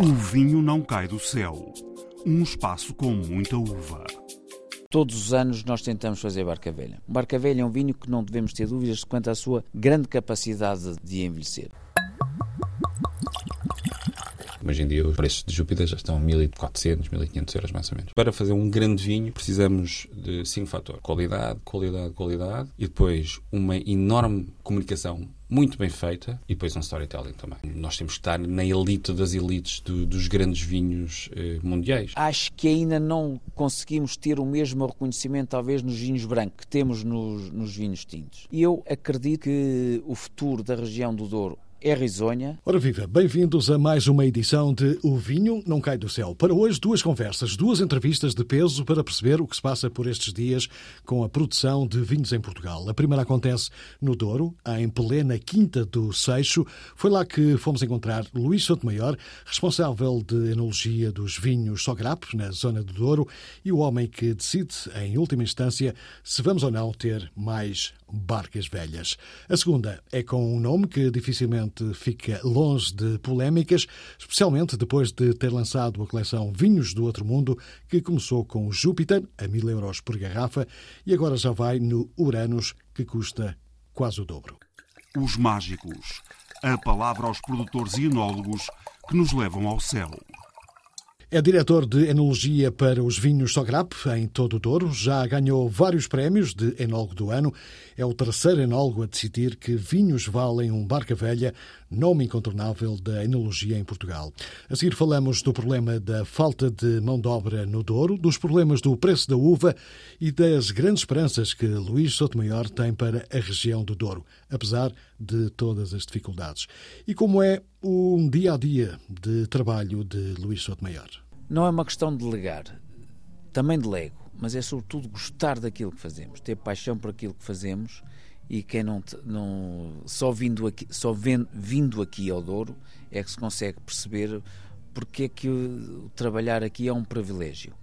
O vinho não cai do céu. Um espaço com muita uva. Todos os anos nós tentamos fazer Barca Velha. Barca Velha é um vinho que não devemos ter dúvidas quanto à sua grande capacidade de envelhecer. Hoje em dia os preços de Júpiter já estão a 1.400, 1.500 euros mais ou menos. Para fazer um grande vinho precisamos de cinco fatores. Qualidade, qualidade, qualidade e depois uma enorme comunicação muito bem feita e depois um storytelling também. Nós temos que estar na elite das elites do, dos grandes vinhos eh, mundiais. Acho que ainda não conseguimos ter o mesmo reconhecimento, talvez, nos vinhos brancos que temos nos, nos vinhos tintos. E eu acredito que o futuro da região do Douro é risonha. Ora viva, bem-vindos a mais uma edição de O Vinho Não Cai do Céu. Para hoje, duas conversas, duas entrevistas de peso para perceber o que se passa por estes dias com a produção de vinhos em Portugal. A primeira acontece no Douro, em Pelé, na Quinta do Seixo. Foi lá que fomos encontrar Luís Sotomayor, responsável de enologia dos vinhos Sograp, na zona do Douro, e o homem que decide, em última instância, se vamos ou não ter mais barcas velhas. A segunda é com um nome que dificilmente fica longe de polémicas, especialmente depois de ter lançado a coleção Vinhos do Outro Mundo, que começou com o Júpiter, a mil euros por garrafa, e agora já vai no Uranus, que custa quase o dobro. Os mágicos. A palavra aos produtores e enólogos que nos levam ao céu. É diretor de enologia para os vinhos Sograp, em todo o Douro. Já ganhou vários prémios de enólogo do ano. É o terceiro enólogo a decidir que vinhos valem um barca velha, nome incontornável da enologia em Portugal. A seguir falamos do problema da falta de mão de obra no Douro, dos problemas do preço da uva e das grandes esperanças que Luís Sotomayor tem para a região do Douro, apesar de todas as dificuldades. E como é um dia a dia de trabalho de Luís Sotomayor? Não é uma questão de delegar, também delego, mas é sobretudo gostar daquilo que fazemos, ter paixão por aquilo que fazemos e quem não, não só vindo aqui só vendo, vindo aqui ao Douro é que se consegue perceber porque é que o, trabalhar aqui é um privilégio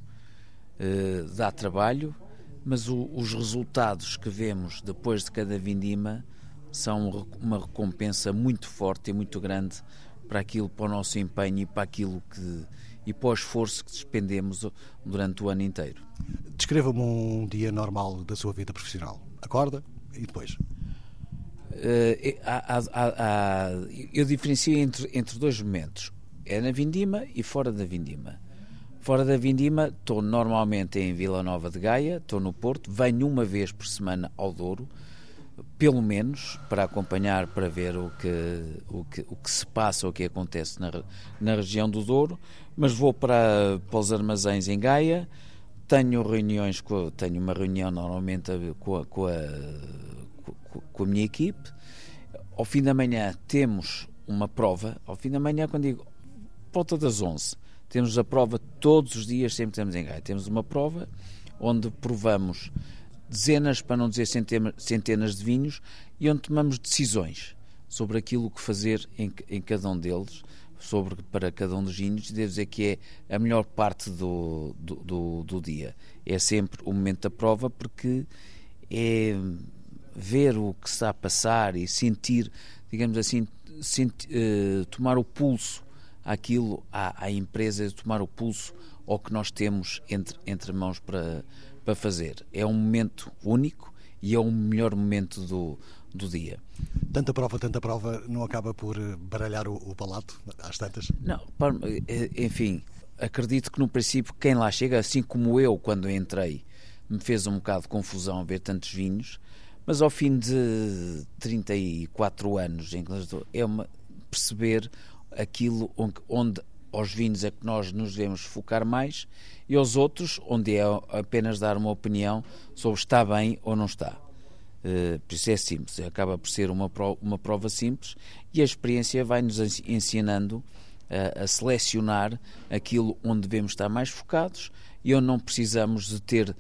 uh, dá trabalho mas o, os resultados que vemos depois de cada vindima são uma recompensa muito forte e muito grande para aquilo, para o nosso empenho e para aquilo que e para o esforço que despendemos durante o ano inteiro. Descreva-me um dia normal da sua vida profissional. Acorda e depois? Uh, há, há, há, eu diferencio entre, entre dois momentos. É na Vindima e fora da Vindima. Fora da Vindima, estou normalmente em Vila Nova de Gaia, estou no Porto, venho uma vez por semana ao Douro, pelo menos para acompanhar, para ver o que, o que, o que se passa, o que acontece na, na região do Douro, mas vou para, para os armazéns em Gaia, tenho reuniões, com, tenho uma reunião normalmente com a, com a, com a minha equipe, ao fim da manhã temos uma prova, ao fim da manhã quando digo volta das 11, temos a prova todos os dias, sempre temos em Gaia, temos uma prova onde provamos dezenas, para não dizer centenas de vinhos, e onde tomamos decisões sobre aquilo que fazer em, em cada um deles, sobre para cada um dos vinhos, devo dizer que é a melhor parte do, do, do, do dia. É sempre o momento da prova, porque é ver o que está a passar e sentir, digamos assim, sentir, uh, tomar o pulso àquilo, à, à empresa, tomar o pulso ao que nós temos entre, entre mãos para, para fazer. É um momento único e é o melhor momento do, do dia. Tanta prova, tanta prova, não acaba por baralhar o, o palato às tantas? Não, eh, enfim, acredito que no princípio quem lá chega, assim como eu quando entrei, me fez um bocado de confusão ver tantos vinhos, mas ao fim de 34 anos em Glasgow, é uma, perceber aquilo onde, onde aos vinhos é que nós nos devemos focar mais e aos outros, onde é apenas dar uma opinião sobre está bem ou não está. Uh, por isso é simples, acaba por ser uma prova, uma prova simples e a experiência vai-nos ensinando uh, a selecionar aquilo onde devemos estar mais focados e onde não precisamos de ter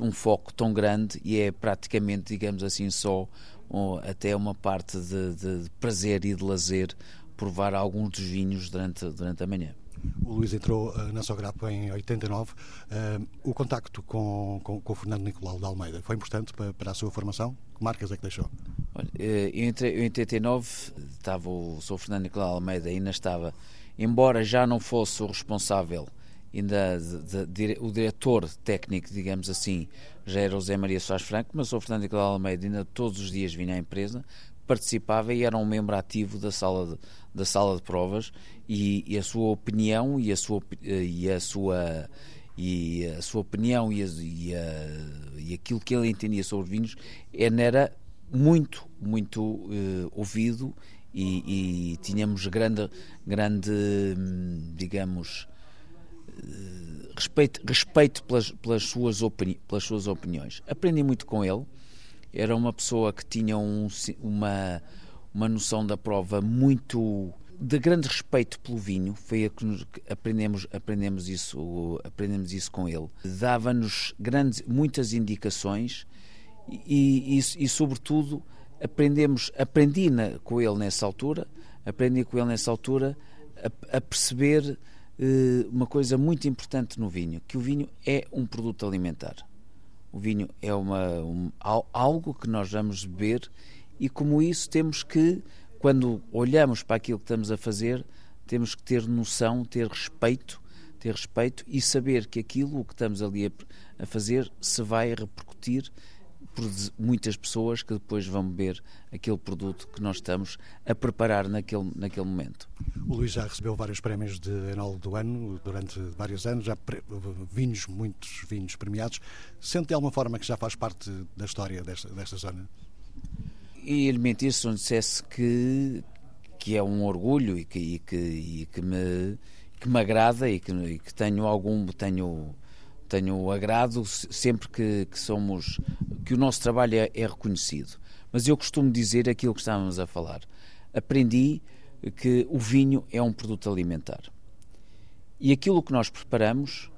um foco tão grande e é praticamente, digamos assim, só uh, até uma parte de, de, prazer e de lazer provar alguns dos vinhos durante, durante a manhã. O Luís entrou uh, na Sograp em 89. Uh, eh, o contacto com, com, com, o Fernando Nicolau de Almeida foi importante para, para, a sua formação? Que marcas é que deixou? Olha, eh, eu entrei em 89, estava o Sr. Fernando Nicolau de Almeida ainda estava embora já não fosse o responsável, ainda de, de, o diretor técnico, digamos assim, já era o Zé Maria Soares Franco, mas o Fernando Nicolau Almeida ainda todos os dias vinha à empresa, participava e era um membro ativo da sala de, da sala de provas e, e a sua opinião e a sua e a sua e a sua opinião e, a, e, a, e aquilo que ele entendia sobre vinhos era muito muito uh, ouvido e, e, tínhamos grande grande hum, digamos uh, respeito respeito pelas, pelas suas opini pelas suas opiniões. Aprendi muito com ele era uma pessoa que tinha um, uma, uma noção da prova muito de grande respeito pelo vinho, foi a que aprendemos, aprendemos, isso, aprendemos isso com ele. Dava-nos grandes, muitas indicações e, e, e, sobretudo, aprendemos, aprendi na, com ele nessa altura, aprendi com ele nessa altura a, a perceber eh, uma coisa muito importante no vinho, que o vinho é um produto alimentar. O vinho é uma, um, algo que nós vamos beber e, como isso, temos que, quando olhamos para aquilo que estamos a fazer, temos que ter noção, ter respeito, ter respeito e saber que aquilo que estamos ali a, a fazer se vai repercutir por muitas pessoas que depois vão beber aquele produto que nós estamos a preparar naquele, naquele momento. O Luís já recebeu vários prémios de enólogo do ano durante vários anos, já vinhos, muitos vinhos premiados. Sente de alguma forma que já faz parte da história desta, desta zona? E ele mentir se não dissesse que, que é um orgulho e que, e que, e que, me, que me agrada e que, e que tenho algum tenho tenho agrado sempre que, que, somos que o nosso trabalho é, é, reconhecido. Mas eu costumo dizer aquilo que estávamos a falar. Aprendi que o vinho é um produto alimentar e aquilo que nós preparamos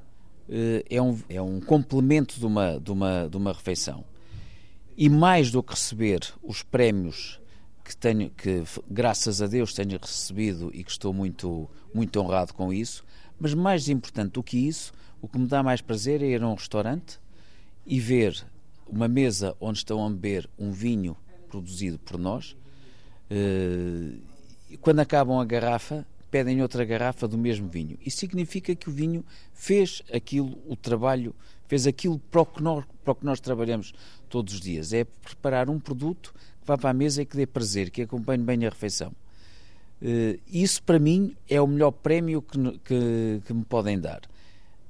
eh, é, um, é um complemento de uma, de, uma, de uma refeição. E mais do que receber os prémios que tenho, que graças a Deus tenho recebido e que estou muito, muito honrado com isso, mas mais importante do que isso, o que me dá mais prazer é ir a um restaurante e ver uma mesa onde estão a beber um vinho produzido por nós. Eh, quando acabam a garrafa, pedem outra garrafa do mesmo vinho. Isso significa que o vinho fez aquilo, o trabalho, fez aquilo para o que nós, para o que nós trabalhamos todos os dias. É preparar um produto que vá para a mesa e que dê prazer, que acompanhe bem a refeição. Eh, isso, para mim, é o melhor prémio que, que, que me podem dar.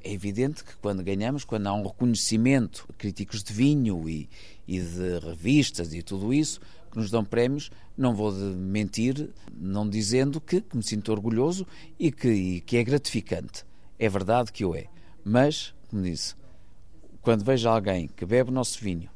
É evidente que quando ganhamos, quando há um reconhecimento, críticos de vinho e, e de revistas e tudo isso, que nos dão prémios, não vou mentir, não dizendo que, que me sinto orgulhoso e que, e que é gratificante. É verdade que o é. Mas, como disse, quando vejo alguém que bebe o nosso vinho,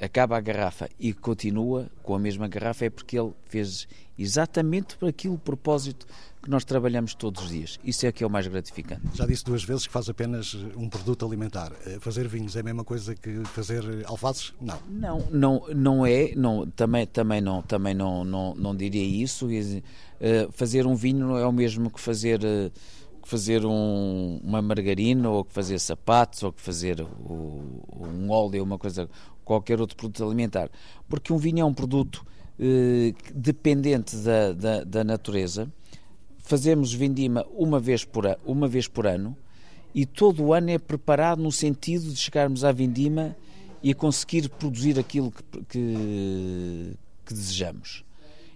acaba a garrafa e continua com a mesma garrafa, é porque ele fez exatamente para aquilo propósito que nós trabalhamos todos os dias. Isso é que é o mais gratificante. Já disse duas vezes que faz apenas um produto alimentar. Eh, fazer vinhos é a mesma coisa que fazer alfaces? Não. Não, não, não é. Não, também, também não, também não, não, não diria isso. Eh, fazer um vinho não é o mesmo que fazer eh, que fazer um, uma margarina ou que fazer sapatos ou que fazer o, um óleo, uma coisa, qualquer outro produto alimentar. Porque um vinho é um produto eh, dependente da, da, da, natureza. Fazemos vindima uma vez, por, uma vez por ano e todo o ano é preparado no sentido de chegarmos à vindima e conseguir produzir aquilo que, que, que desejamos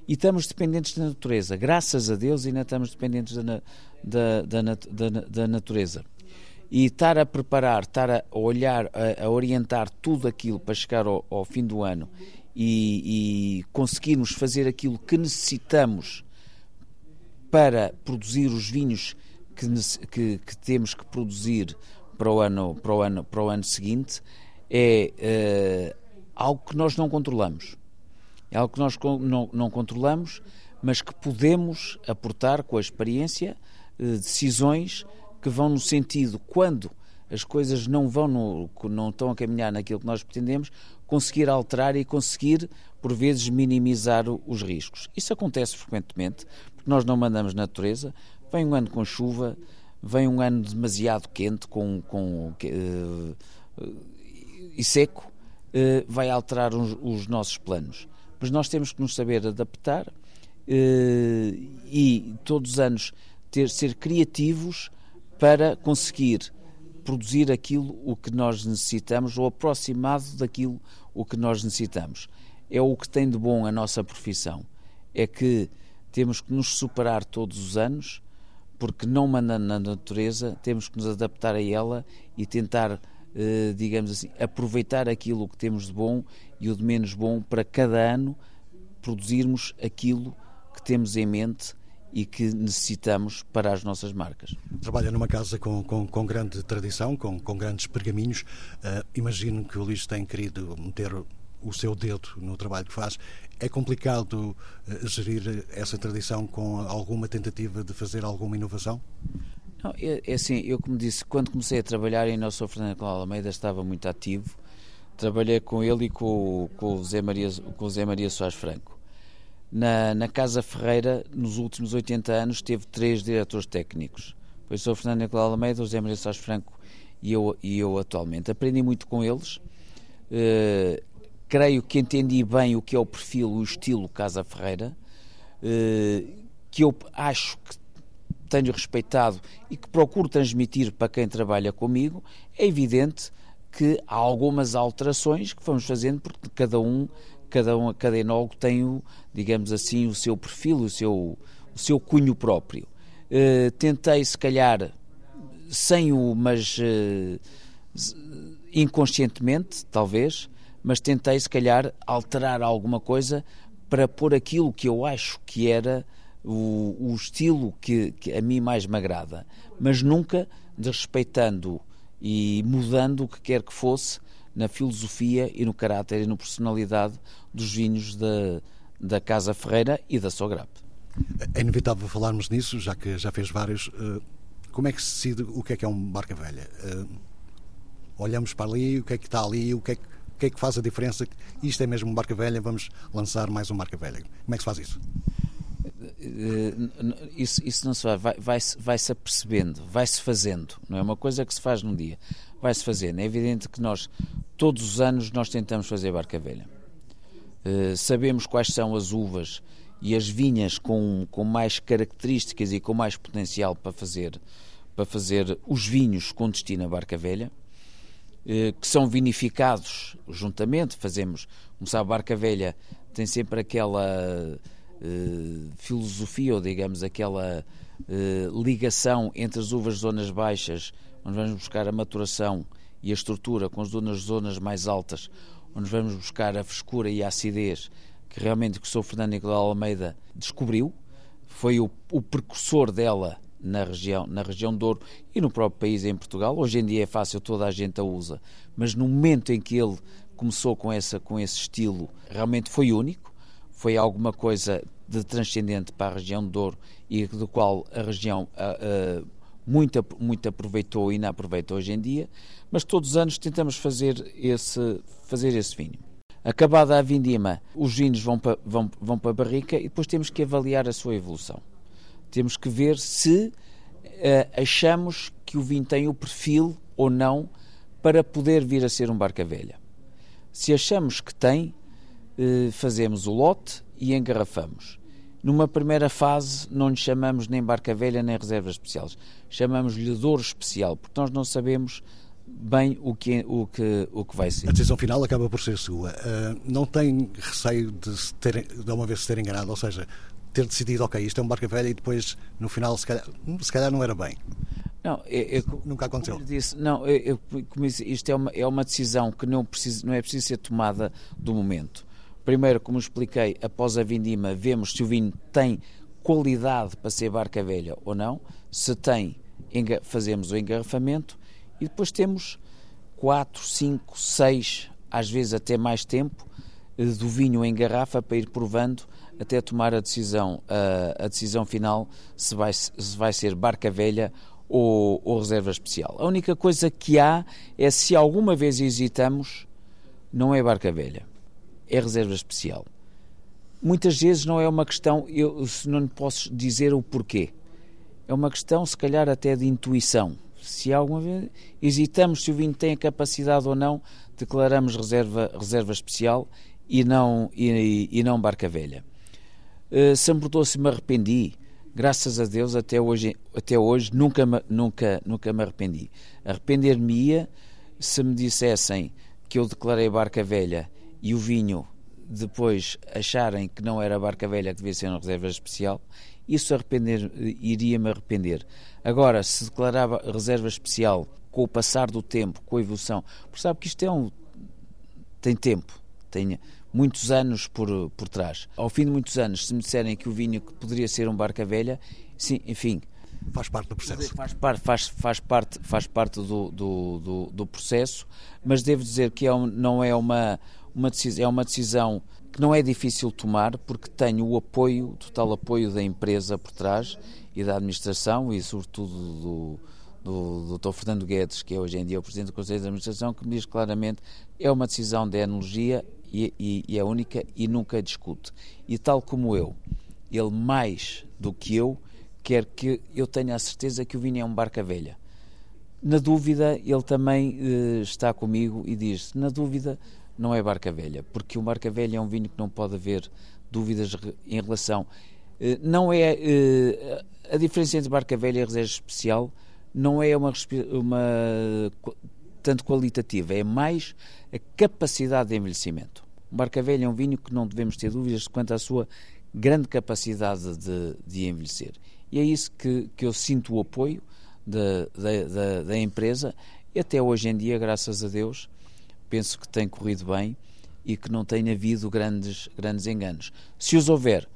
e estamos dependentes da natureza. Graças a Deus ainda estamos dependentes da, da, da, da, da natureza. E estar a preparar, estar a olhar, a, a orientar tudo aquilo para chegar ao, ao fim do ano e, e conseguirmos fazer aquilo que necessitamos para produzir os vinhos que, que, que, temos que produzir para o ano, para o ano, para o ano seguinte é uh, algo que nós não controlamos. É algo que nós não, não controlamos, mas que podemos aportar com a experiência eh, decisões que vão no sentido, quando as coisas não vão no, não estão a caminhar naquilo que nós pretendemos, conseguir alterar e conseguir, por vezes, minimizar os riscos. Isso acontece frequentemente, nós não mandamos na natureza. Vem um ano com chuva, vem um ano demasiado quente com, com, uh, e seco, uh, vai alterar os, os nossos planos mas nós temos que nos saber adaptar e todos os anos ter, ser criativos para conseguir produzir aquilo o que nós necessitamos ou aproximado daquilo o que nós necessitamos. É o que tem de bom a nossa profissão. É que temos que nos superar todos os anos, porque não mandando na natureza, temos que nos adaptar a ela e tentar, eh, digamos assim, aproveitar aquilo que temos de bom e o de menos bom para cada ano produzirmos aquilo que temos em mente e que necessitamos para as nossas marcas. Trabalha numa casa com, com, com grande tradição, com, com grandes pergaminhos. Uh, imagino que o Luís tem querido meter o seu dedo no trabalho que faz. É complicado uh, gerir essa tradição com alguma tentativa de fazer alguma inovação? Não, é, é assim, eu como disse, quando comecei a trabalhar em Nosso Fernando Cláudio Almeida estava muito ativo. Trabalhei com ele e com, com, o, Zé Maria, com o Zé Maria Soares Franco. Na, na Casa Ferreira, nos últimos 80 anos, teve três diretores técnicos. Foi o Sr. Fernando Nicolau Almeida, o José Maria Sá Franco e eu, e eu atualmente. Aprendi muito com eles. Uh, creio que entendi bem o que é o perfil, o estilo Casa Ferreira, uh, que eu acho que tenho respeitado e que procuro transmitir para quem trabalha comigo. É evidente que há algumas alterações que vamos fazendo porque cada um cada, um, cada enólogo tem, o, digamos assim, o seu perfil, o seu, o seu cunho próprio. Uh, tentei, se calhar, sem o, mas uh, inconscientemente, talvez, mas tentei, se calhar, alterar alguma coisa para pôr aquilo que eu acho que era o, o estilo que, que, a mim mais me agrada, mas nunca desrespeitando e mudando o que quer que fosse na filosofia e no caráter e na personalidade dos vinhos da, da Casa Ferreira e da Sograp. É inevitável falarmos nisso, já que já fez vários. Eh, como é que se decide o que é que é uma barca velha? Eh, olhamos para ali, o que é que está ali, o que é que, que, é que faz a diferença? Isto é mesmo uma barca velha, vamos lançar mais uma barca velha. Como é que se faz isso? Eh, isso, isso não se vai, vai, vai, apercebendo, vai-se fazendo, não é uma coisa que se faz num dia, vai-se fazendo. É evidente que nós, todos os anos, nós tentamos fazer barca velha. Uh, sabemos quais são as uvas e as vinhas com, com mais características e com mais potencial para fazer, para fazer os vinhos com destino à barca velha, que são vinificados juntamente, fazemos, como sabe, barca velha tem sempre aquela uh, filosofia, ou digamos, aquela ligação entre as uvas de zonas baixas onde vamos buscar a maturação e a estrutura com as zonas, zonas mais altas, onde vamos buscar a frescura e a acidez que realmente o Sr. Fernando Nicolau Almeida descobriu, foi o, o precursor dela na região, na região de Douro e no próprio país em Portugal. Hoje em dia é fácil, toda a gente a usa, mas no momento em que ele começou com, essa, com esse estilo, realmente foi único, foi alguma coisa de transcendente para a região de Douro e do qual a região uh, uh, muito, muito aproveitou e não aproveita hoje em dia, mas todos os anos tentamos fazer esse, fazer esse vinho. Acabada a vindima, os vinhos vão para, vão, vão para a barrica e depois temos que avaliar a sua evolução. Temos que ver se uh, achamos que o vinho tem o perfil ou não para poder vir a ser um barca velha. Se achamos que tem, uh, fazemos o lote e engarrafamos. Numa primeira fase, não lhe chamamos nem barca velha nem reservas especiais. Chamamos-lhe dor especial, porque nós não sabemos bem o que, o, que, o que vai ser. A decisão final acaba por ser sua. Uh, não tem receio de, se ter, de uma vez se ter enganado, ou seja, ter decidido, ok, isto é um barca velha e depois, no final, se calhar, se calhar não era bem. Não, eu, eu, nunca aconteceu. Como disse, não, eu, como disse, isto é uma, é uma decisão que não, precisa, não é preciso ser tomada do momento. Primeiro, como expliquei, após a vindima, vemos se o vinho tem qualidade para ser barca velha ou não. Se tem, fazemos o engarrafamento e depois temos 4, 5, 6, às vezes até mais tempo, eh, do vinho em garrafa para ir provando até tomar a decisão, a, a decisão final se vai, se vai ser barca velha ou, ou reserva especial. A única coisa que há é se alguma vez hesitamos, não é barca velha é reserva especial. Muitas vezes não é uma questão, eu não lhe posso dizer o porquê. É uma questão, se calhar, até de intuição. Se alguma vez hesitamos se o vinho tem a capacidade ou não, declaramos reserva, reserva especial e não, e, e não barca velha. Uh, se se me arrependi. Graças a Deus, até hoje, até hoje nunca, nunca, nunca me arrependi. Arrepender-me-ia se me dissessem que eu declarei barca velha e o vinho depois acharem que não era barca velha, que devia ser uma reserva especial, isso arrepender, iria-me arrepender. Agora, se declarava reserva especial com o passar do tempo, com a evolução, porque sabe que isto é um. tem tempo, tem muitos anos por, por trás. Ao fim de muitos anos, se me disserem que o vinho poderia ser um barca velha, sim, enfim. Faz parte do processo. Faz, faz, faz parte, faz parte do, do, do, do processo, mas devo dizer que é um, não é uma, uma decisão, é uma decisão que não é difícil tomar, porque tenho o apoio, total apoio da empresa por trás e da administração e, sobretudo, do, do Dr. Fernando Guedes, que é hoje em dia o Presidente do Conselho de Administração, que me diz claramente é uma decisão de enologia e, e, e é única e nunca discute. E tal como eu, ele mais do que eu, quer que eu tenha a certeza que o vinho é um barca velha. Na dúvida, ele também eh, está comigo e diz: na dúvida, não é barca velha, porque o barca velha é um vinho que não pode haver dúvidas em relação. Eh, não é eh, a diferença entre barca velha e reserva especial não é uma, uma tanto qualitativa, é mais a capacidade de envelhecimento. O barca velha é um vinho que não devemos ter dúvidas quanto à sua grande capacidade de, de envelhecer. E é isso que, que eu sinto o apoio da, da, da empresa e até hoje em dia, graças a Deus, penso que tem corrido bem e que não tenha havido grandes, grandes enganos. Se os houver,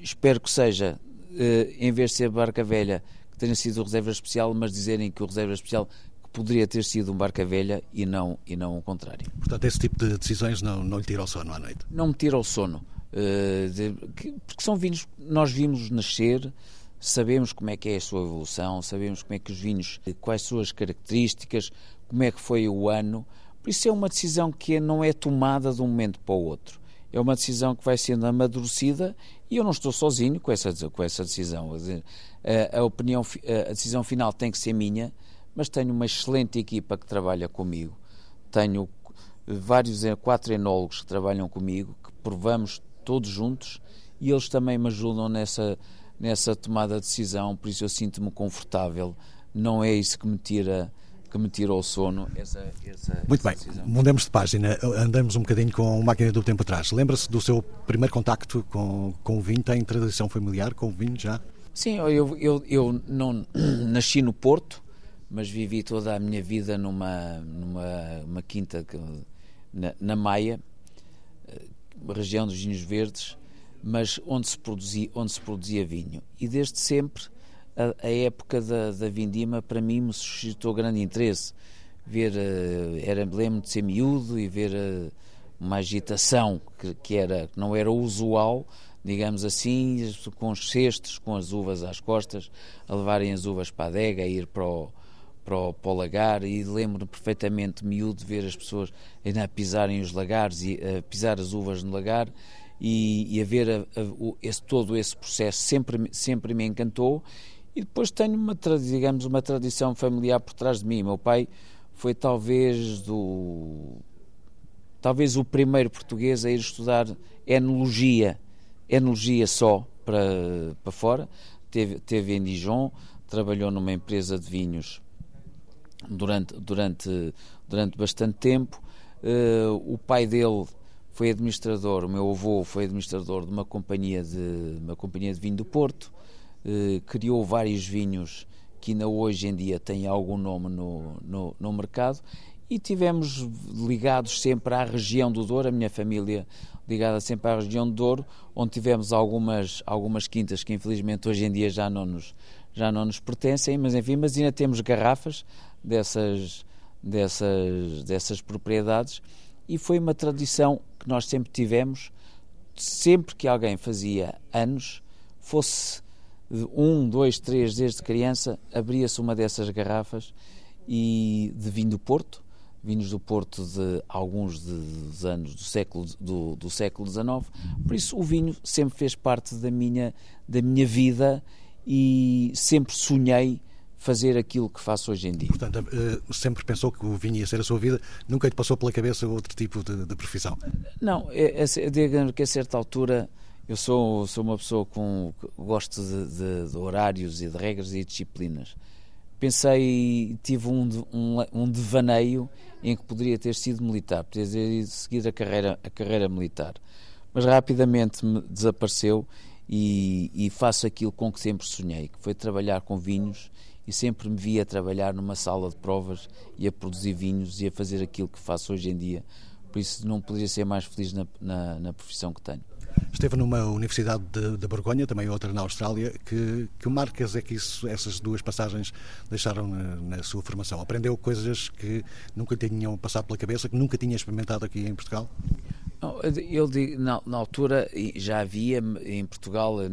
espero que seja, eh, em vez de ser barca velha, que tenha sido reserva especial, mas dizerem que o reserva especial poderia ter sido um barca velha e não, e não o contrário. Portanto, esse tipo de decisões não, não lhe tira o sono à noite? Não me tira o sono. Uh, de, que, porque são vinhos nós vimos nascer, sabemos como é que é a sua evolução, sabemos como é que os vinhos, quais são as características, como é que foi o ano. Por isso é uma decisão que não é tomada de um momento para o outro. É uma decisão que vai sendo amadurecida e eu não estou sozinho com essa, com essa decisão. A, a, opinião, a decisão final tem que ser minha, mas tenho uma excelente equipa que trabalha comigo. Tenho vários, quatro enólogos que trabalham comigo, que provamos todos juntos e eles também me ajudam nessa, nessa tomada de decisão, por isso eu sinto-me confortável. Não é isso que me tira que me tirou o sono. Essa, essa, Muito essa bem, decisão. mudamos de página, andamos um bocadinho com a máquina do tempo atrás. Lembra-se do seu primeiro contacto com, com o vinho? Tem tradição familiar com o vinho já? Sim, eu, eu, eu não nasci no Porto, mas vivi toda a minha vida numa, numa uma quinta que, na, na Maia, eh, região dos vinhos verdes, mas onde se produzia, onde se produzia vinho. E desde sempre a, a época da, da, vindima para mim me suscitou grande interesse. Ver, uh, era lembro de ser miúdo e ver uh, uma agitação que, que era, não era usual, digamos assim, com os cestos, com as uvas às costas, a levarem as uvas para a adega, a ir para o, para o, para o lagar e lembro perfeitamente miúdo de ver as pessoas ainda a pisarem os lagares e a pisar as uvas no lagar e, e a ver a, a, o, esse, todo esse processo sempre, sempre me encantou e depois tenho uma, digamos, uma tradição familiar por trás de mim. Meu pai foi talvez do talvez o primeiro português a ir estudar enologia, enologia só para, para fora. Teve, teve em Dijon, trabalhou numa empresa de vinhos durante, durante, durante bastante tempo. Uh, o pai dele foi administrador, o meu avô foi administrador de uma companhia de, uma companhia de vinho do Porto, uh, criou vários vinhos que ainda hoje em dia têm algum nome no, no, no, mercado. E tivemos ligados sempre à região do Douro, a minha família ligada sempre à região do Douro, onde tivemos algumas, algumas quintas que infelizmente hoje em dia já não nos, já não nos pertencem, mas enfim, mas ainda temos garrafas dessas, dessas, dessas propriedades e foi uma tradição que nós sempre tivemos, sempre que alguém fazia anos, fosse um, dois, três, desde criança, abria-se uma dessas garrafas e de vinho do Porto, vinhos do Porto de alguns dos anos do século do, do século XIX. Por isso o vinho sempre fez parte da minha da minha vida e sempre sonhei fazer aquilo que faço hoje em dia. Portanto, eh, sempre pensou que o vinho ia ser a sua vida, nunca lhe passou pela cabeça outro tipo de, de profissão? Não, é, é, digamos que a certa altura Eu sou, sou uma pessoa com gosto de, de, de horários e de regras e disciplinas. Pensei, tive um, um, um devaneio em que poderia ter sido militar, poderia ter seguido a carreira, a carreira militar. Mas rapidamente me desapareceu e, e, faço aquilo com que sempre sonhei, que foi trabalhar com vinhos e sempre me via trabalhar numa sala de provas e a produzir vinhos e a fazer aquilo que faço hoje em dia. Por isso não poderia ser mais feliz na, na, na profissão que tenho. Esteve numa universidade de, de Borgonha, também outra na Austrália. Que, que marcas é que isso, essas duas passagens deixaram na, na, sua formação? Aprendeu coisas que nunca tinham passado pela cabeça, que nunca tinha experimentado aqui em Portugal? Eu digo, na, na altura já havia em Portugal uh,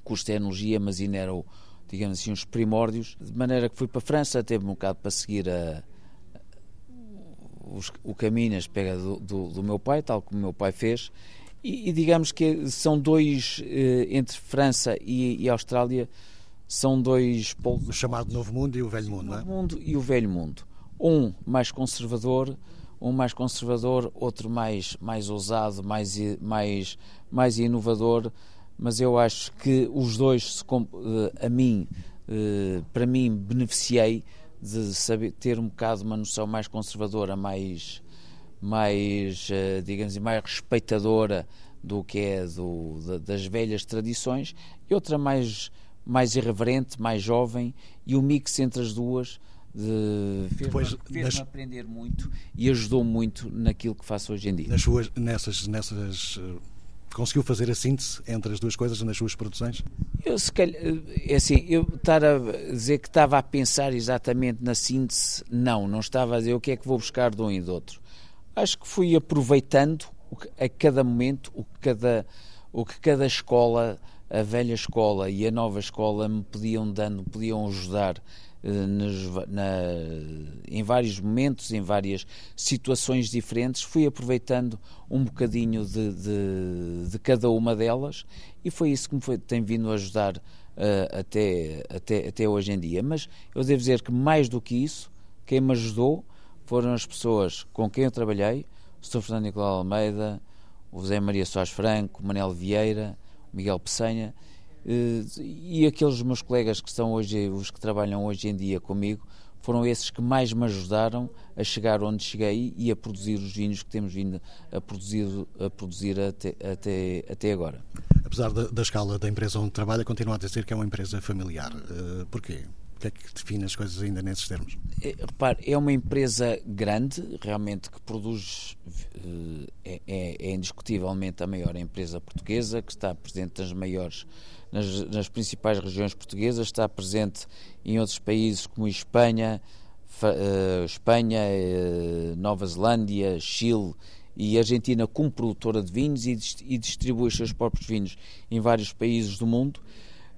curso de tecnologia, mas ainda eram, digamos assim, os primórdios, de maneira que fui para a França, teve um bocado para seguir a, os, o caminho, as pega do, do, do, meu pai, tal como o meu pai fez, e, e digamos que são dois, eh, entre França e, e, Austrália, são dois polos. O chamado Novo Mundo e o Velho Mundo, não é? O Novo Mundo e o Velho Mundo. Um mais conservador, um mais conservador, outro mais, mais ousado, mais, mais, mais inovador, mas eu acho que os dois, eh, a mim, eh, para mim, beneficiei de saber ter um bocado uma noção mais conservadora, mais, mais eh, digamos, mais respeitadora do que é do, das velhas tradições, e outra mais, mais irreverente, mais jovem, e o mix entre as duas fez-me fez aprender muito e ajudou muito naquilo que faço hoje em dia. Nas suas, nessas, nessas Conseguiu fazer a síntese entre as duas coisas nas suas produções? Eu, se calhar, é assim, eu estar a dizer que estava a pensar exatamente na síntese, não, não estava a dizer o que é que vou buscar de um e do outro. Acho que fui aproveitando a cada momento o que cada, o que cada escola, a velha escola e a nova escola me podiam dando, podiam ajudar eh, na, em vários momentos, em várias situações diferentes, fui aproveitando um bocadinho de, de, de cada uma delas e foi isso que me foi, tem vindo a ajudar uh, até, até, até hoje em dia. Mas eu devo dizer que mais do que isso, quem me ajudou foram as pessoas com quem eu trabalhei, o Sr. Fernando Nicolau Almeida, o José Maria Soares Franco, o Manel Vieira, o Miguel Peçanha, eh, e aqueles meus colegas que estão hoje, os que trabalham hoje em dia comigo, foram esses que mais me ajudaram a chegar onde cheguei e a produzir os vinhos que temos vindo a produzir, a produzir até, até, até agora. Apesar da, da escala da empresa onde trabalha, continua a dizer que é uma empresa familiar. Uh, porquê? O que é que define as coisas ainda nesses termos? É, repare, é uma empresa grande, realmente, que produz, eh, é, é, é indiscutivelmente a maior empresa portuguesa, que está presente nas maiores nas, nas principais regiões portuguesas, está presente em outros países como Espanha, uh, Espanha, uh, Nova Zelândia, Chile e Argentina como produtora de vinhos e, e, distribui os seus próprios vinhos em vários países do mundo,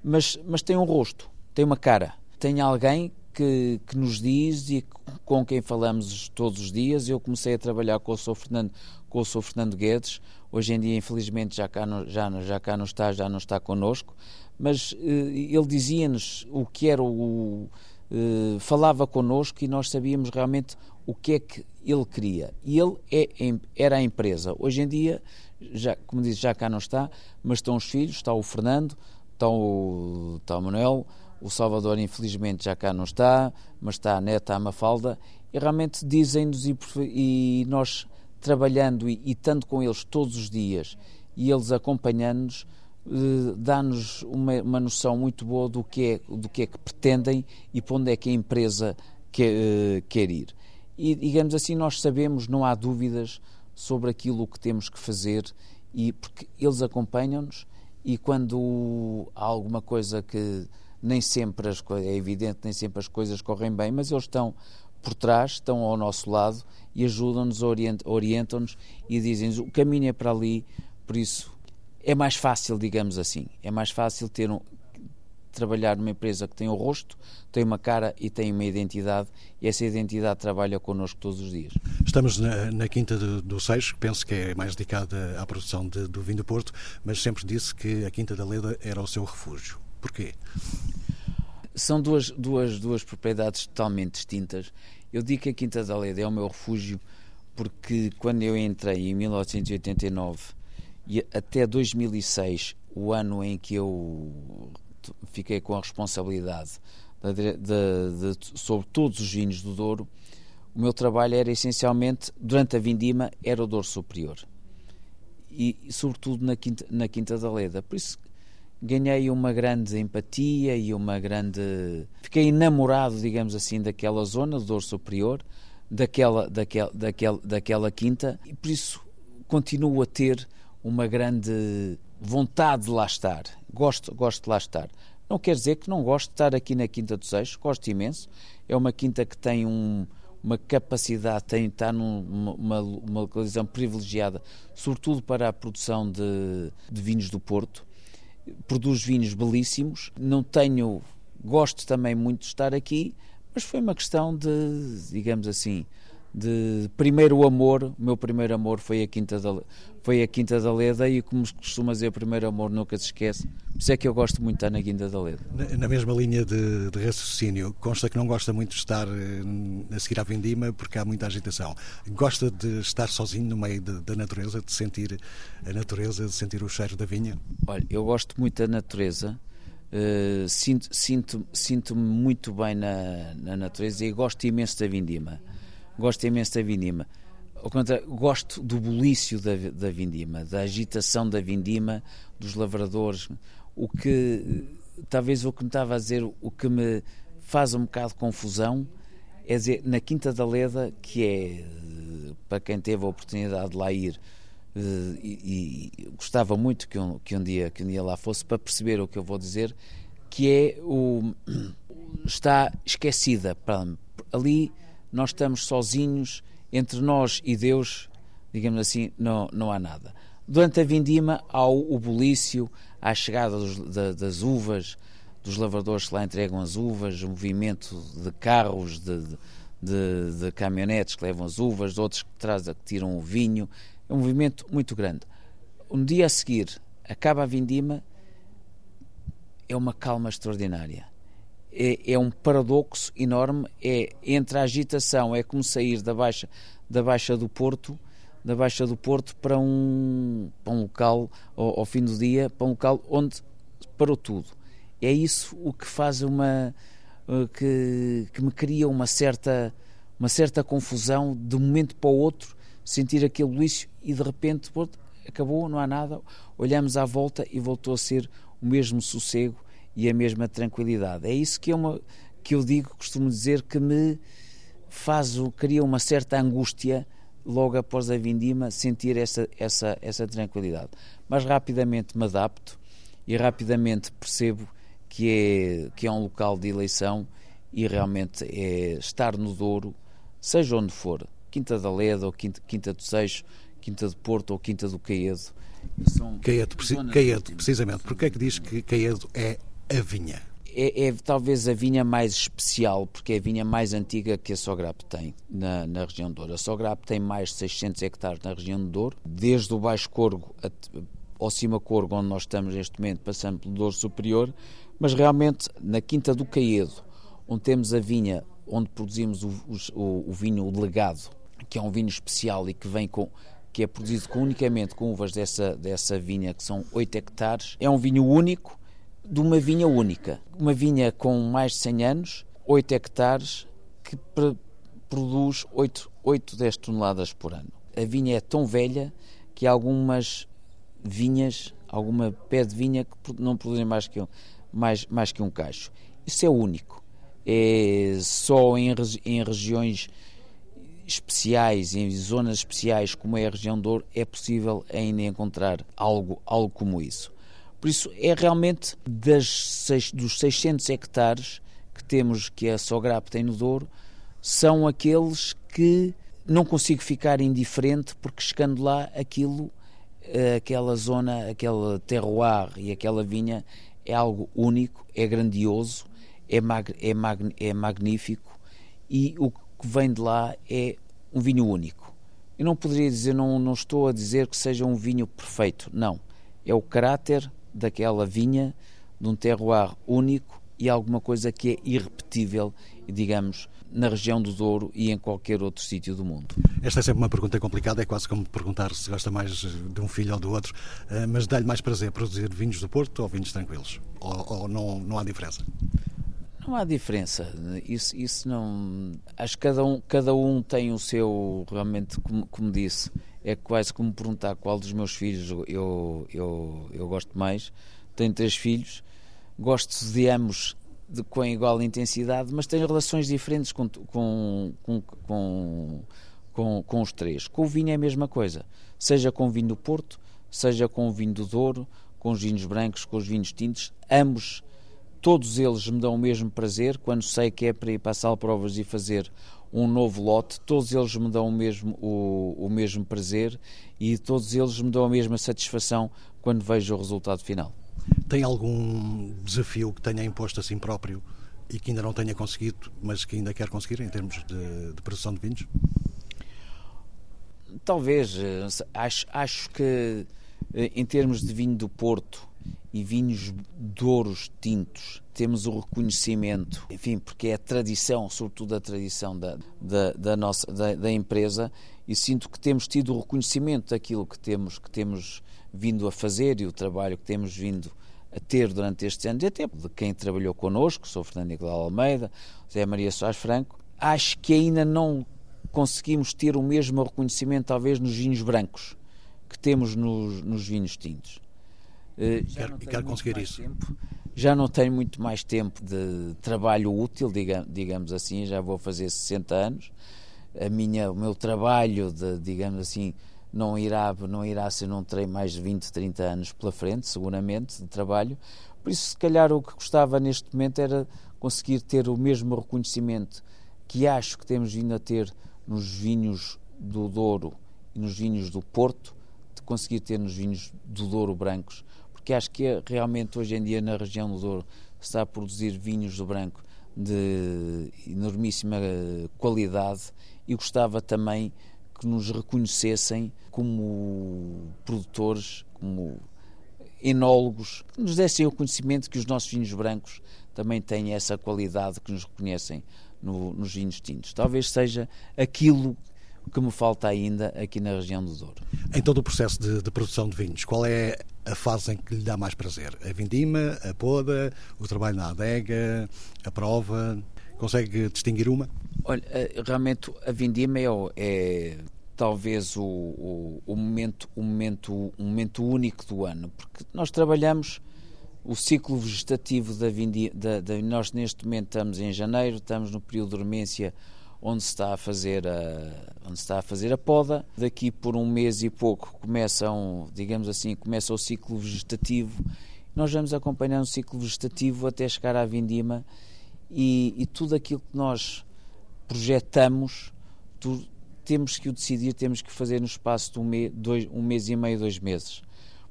mas, mas tem um rosto, tem uma cara, tem alguém que, que, nos diz e com quem falamos todos os dias. Eu comecei a trabalhar com o Sr. Fernando, com o Sr. Fernando Guedes, Hoje em dia, infelizmente, já cá não, já, já cá não está, já não está connosco, mas uh, ele dizia-nos o que era o. Uh, falava connosco e nós sabíamos realmente o que é que ele queria. E ele é, era a empresa. Hoje em dia, já, como disse, já cá não está, mas estão os filhos, está o Fernando, está o, está o Manuel, o Salvador, infelizmente, já cá não está, mas está a neta, a Mafalda, e realmente dizem-nos e, e nós trabalhando e, e estando com eles todos os dias e eles acompanhando-nos, eh, dá-nos uma, uma, noção muito boa do que, é, do que é que pretendem e para onde é que a empresa quer, eh, quer ir. E, digamos assim, nós sabemos, não há dúvidas sobre aquilo que temos que fazer, e porque eles acompanham-nos e quando há alguma coisa que nem sempre as, é evidente, nem sempre as coisas correm bem, mas eles estão por trás, estão ao nosso lado e ajudam-nos, orientam-nos e dizem-nos o caminho é para ali, por isso é mais fácil, digamos assim, é mais fácil ter um, trabalhar numa empresa que tem um rosto, tem uma cara e tem uma identidade, e essa identidade trabalha connosco todos os dias. Estamos na, na Quinta do, do Seixo, que penso que é mais dedicada à produção de, do vinho do Porto, mas sempre disse que a Quinta da Leda era o seu refúgio. Porquê? São duas, duas, duas propriedades totalmente distintas eu digo que a Quinta da Leda é o meu refúgio porque quando eu entrei em 1989 e até 2006, o ano em que eu fiquei com a responsabilidade de, de, de, sobre todos os vinhos do Douro, o meu trabalho era essencialmente, durante a vindima, era o Douro Superior. E, sobretudo na Quinta, na Quinta da Leda. Por isso ganhei uma grande empatia e uma grande. Fiquei enamorado, digamos assim, daquela zona do Douro Superior, daquela, daquela, daquela, daquela quinta, e por isso continuo a ter uma grande vontade de lá estar. Gosto, gosto de lá estar. Não quer dizer que não gosto de estar aqui na Quinta dos Eixos, gosto imenso. É uma quinta que tem um, uma capacidade, tem, está numa uma, uma localização privilegiada, sobretudo para a produção de, de vinhos do Porto. Produz vinhos belíssimos. Não tenho, gosto também muito de estar aqui, mas foi uma questão de, digamos assim, de primeiro amor, o meu primeiro amor foi a Quinta da, foi a Quinta da Leda e como costuma dizer, o primeiro amor nunca se esquece. Por isso é que eu gosto muito de estar na Quinta da Leda. Na, na mesma linha de, de, raciocínio, consta que não gosta muito de estar eh, a seguir à Vindima porque há muita agitação. Gosta de estar sozinho no meio de, da natureza, de sentir a natureza, de sentir o cheiro da vinha? Olha, eu gosto muito da natureza. Uh, sinto, sinto, sinto-me muito bem na, na natureza e gosto imenso da vindima gosto imenso da vindima. Ao contrário, gosto do bulício da, da vindima, da agitação da vindima, dos lavradores. O que, talvez o que me estava a dizer, o que me faz um bocado de confusão é dizer, na Quinta da Leda, que é, para quem teve a oportunidade de lá ir, eh, e, e gostava muito que um, que, um dia, que um dia lá fosse, para perceber o que eu vou dizer, que é o. está esquecida. Ali nós estamos sozinhos, entre nós e Deus, digamos assim, não, não há nada. Durante a vindima há o, o bulício, há a chegada dos, da, das uvas, dos lavradores que lá entregam as uvas, o movimento de carros, de, de, de caminhonetes que levam as uvas, de outros que, trazem, que tiram o vinho. É um movimento muito grande. Um dia a seguir, acaba a vindima, é uma calma extraordinária é, é, um paradoxo enorme. É entre a agitação, é como sair da baixa, da baixa do Porto, da baixa do Porto para um, para um local ao, ao fim do dia, para um local onde parou tudo. É isso o que faz uma que, que me cria uma certa uma certa confusão de um momento para o outro, sentir aquele lixo e de repente acabou, não há nada. Olhamos à volta e voltou a ser o mesmo sossego e a mesma tranquilidade. É isso que, é uma, que eu digo, costumo dizer, que me faz, cria uma certa angústia logo após a vindima, sentir essa, essa, essa tranquilidade. Mas rapidamente me adapto e rapidamente percebo que é, que é um local de eleição e realmente é estar no Douro, seja onde for, Quinta da Leda ou Quinta, Quinta do Seixo, Quinta de Porto ou Quinta do Caedo. Caedo, Caedo precisamente. Porquê é que diz que Caedo é a vinha? É, é, talvez a vinha mais especial, porque é a vinha mais antiga que a Sograp tem na, na região de Douro. A Sograp tem mais de 600 hectares na região de Douro, desde o Baixo Corgo ao Cima Corgo, onde nós estamos neste momento, passando pelo Douro Superior, mas realmente na Quinta do Caedo, onde temos a vinha, onde produzimos o, o, o vinho legado, que é um vinho especial e que vem com que é produzido com, unicamente com uvas dessa, dessa vinha, que são 8 hectares. É um vinho único, de uma vinha única. Uma vinha com mais de 100 anos, 8 hectares, que produz 8, 8 10 toneladas por ano. A vinha é tão velha que algumas vinhas, alguma pé de vinha que não produzem mais que um, mais, mais que um cacho. Isso é único. É só em, em regiões especiais, em zonas especiais como é a região Douro, é possível ainda encontrar algo, algo como isso. Por isso, é realmente das, dos 600 hectares que temos, que a Sograp tem no Douro, são aqueles que não consigo ficar indiferente porque chegando lá aquilo, eh, aquela zona, aquele terroir e aquela vinha é algo único, é grandioso, é, mag, é, mag, é magnífico e o que vem de lá é um vinho único. Eu não poderia dizer, não, não estou a dizer que seja um vinho perfeito, não. É o caráter daquela vinha, de um terroir único e alguma coisa que é irrepetível, digamos, na região do Douro e em qualquer outro sítio do mundo. Esta é sempre uma pergunta complicada, é quase como perguntar se gosta mais de um filho ou do outro, eh, mas dá-lhe mais prazer produzir vinhos do Porto ou vinhos tranquilos? Ou, ou não, não há diferença? Não há diferença. Isso, isso não. Acho que cada um, cada um tem o seu. Realmente, como, como disse, é quase como perguntar qual dos meus filhos eu, eu, eu gosto mais. Tenho três filhos, gosto de ambos de, com igual intensidade, mas tenho relações diferentes com, com, com, com, com, com os três. Com o vinho é a mesma coisa, seja com o vinho do Porto, seja com o vinho do Douro, com os vinhos brancos, com os vinhos tintos, ambos Todos eles me dão o mesmo prazer quando sei que é para ir passar provas e fazer um novo lote. Todos eles me dão o mesmo, o, o mesmo prazer e todos eles me dão a mesma satisfação quando vejo o resultado final. Tem algum desafio que tenha imposto a si próprio e que ainda não tenha conseguido, mas que ainda quer conseguir em termos de, de produção de vinhos? Talvez. Eh, acho, acho que eh, em termos de vinho do Porto, e vinhos douros tintos. Temos o reconhecimento, enfim, porque é a tradição, sobretudo a tradição da, da, da nossa da, da, empresa, e sinto que temos tido o reconhecimento daquilo que temos, que temos vindo a fazer e o trabalho que temos vindo a ter durante estes anos, e até de quem trabalhou connosco, sou Fernando Nicolau Almeida, José Maria Soares Franco, acho que ainda não conseguimos ter o mesmo reconhecimento, talvez, nos vinhos brancos que temos nos, nos vinhos tintos. Eh, e quer conseguir isso. Tempo, já não tenho muito mais tempo de trabalho útil, digamos assim, já vou fazer 60 anos. A minha, o meu trabalho, de, digamos assim, não irá, não irá ser, não terei mais de 20, 30 anos pela frente, seguramente, de trabalho. Por isso, se calhar, o que gostava neste momento era conseguir ter o mesmo reconhecimento que acho que temos vindo a ter nos vinhos do Douro e nos vinhos do Porto, de conseguir ter nos vinhos do Douro brancos, porque acho que é, realmente hoje em dia na região do Douro está a produzir vinhos do branco de enormíssima qualidade e gostava também que nos reconhecessem como produtores, como enólogos, que nos dessem o conhecimento que os nossos vinhos brancos também têm essa qualidade que nos reconhecem no, nos vinhos tintos. Talvez seja aquilo que me falta ainda aqui na região do Douro. Em todo o processo de, de, produção de vinhos, qual é a fase em que lhe dá mais prazer? A vindima, a poda, o trabalho na adega, a prova? Consegue distinguir uma? Olha, eh, realmente a vindima é, é talvez o, o, o, momento, o, momento, o momento único do ano, porque nós trabalhamos o ciclo vegetativo da vindima, da, da, nós neste momento estamos em janeiro, estamos no período de dormência onde se está a fazer a, onde está a fazer a poda. Daqui por um mês e pouco começam, digamos assim, começa o ciclo vegetativo. Nós vamos acompanhando o ciclo vegetativo até chegar à vindima e, e tudo aquilo que nós projetamos, tu, temos que o decidir, temos que fazer no espaço de um, mês, dois, um mês e meio, dois meses.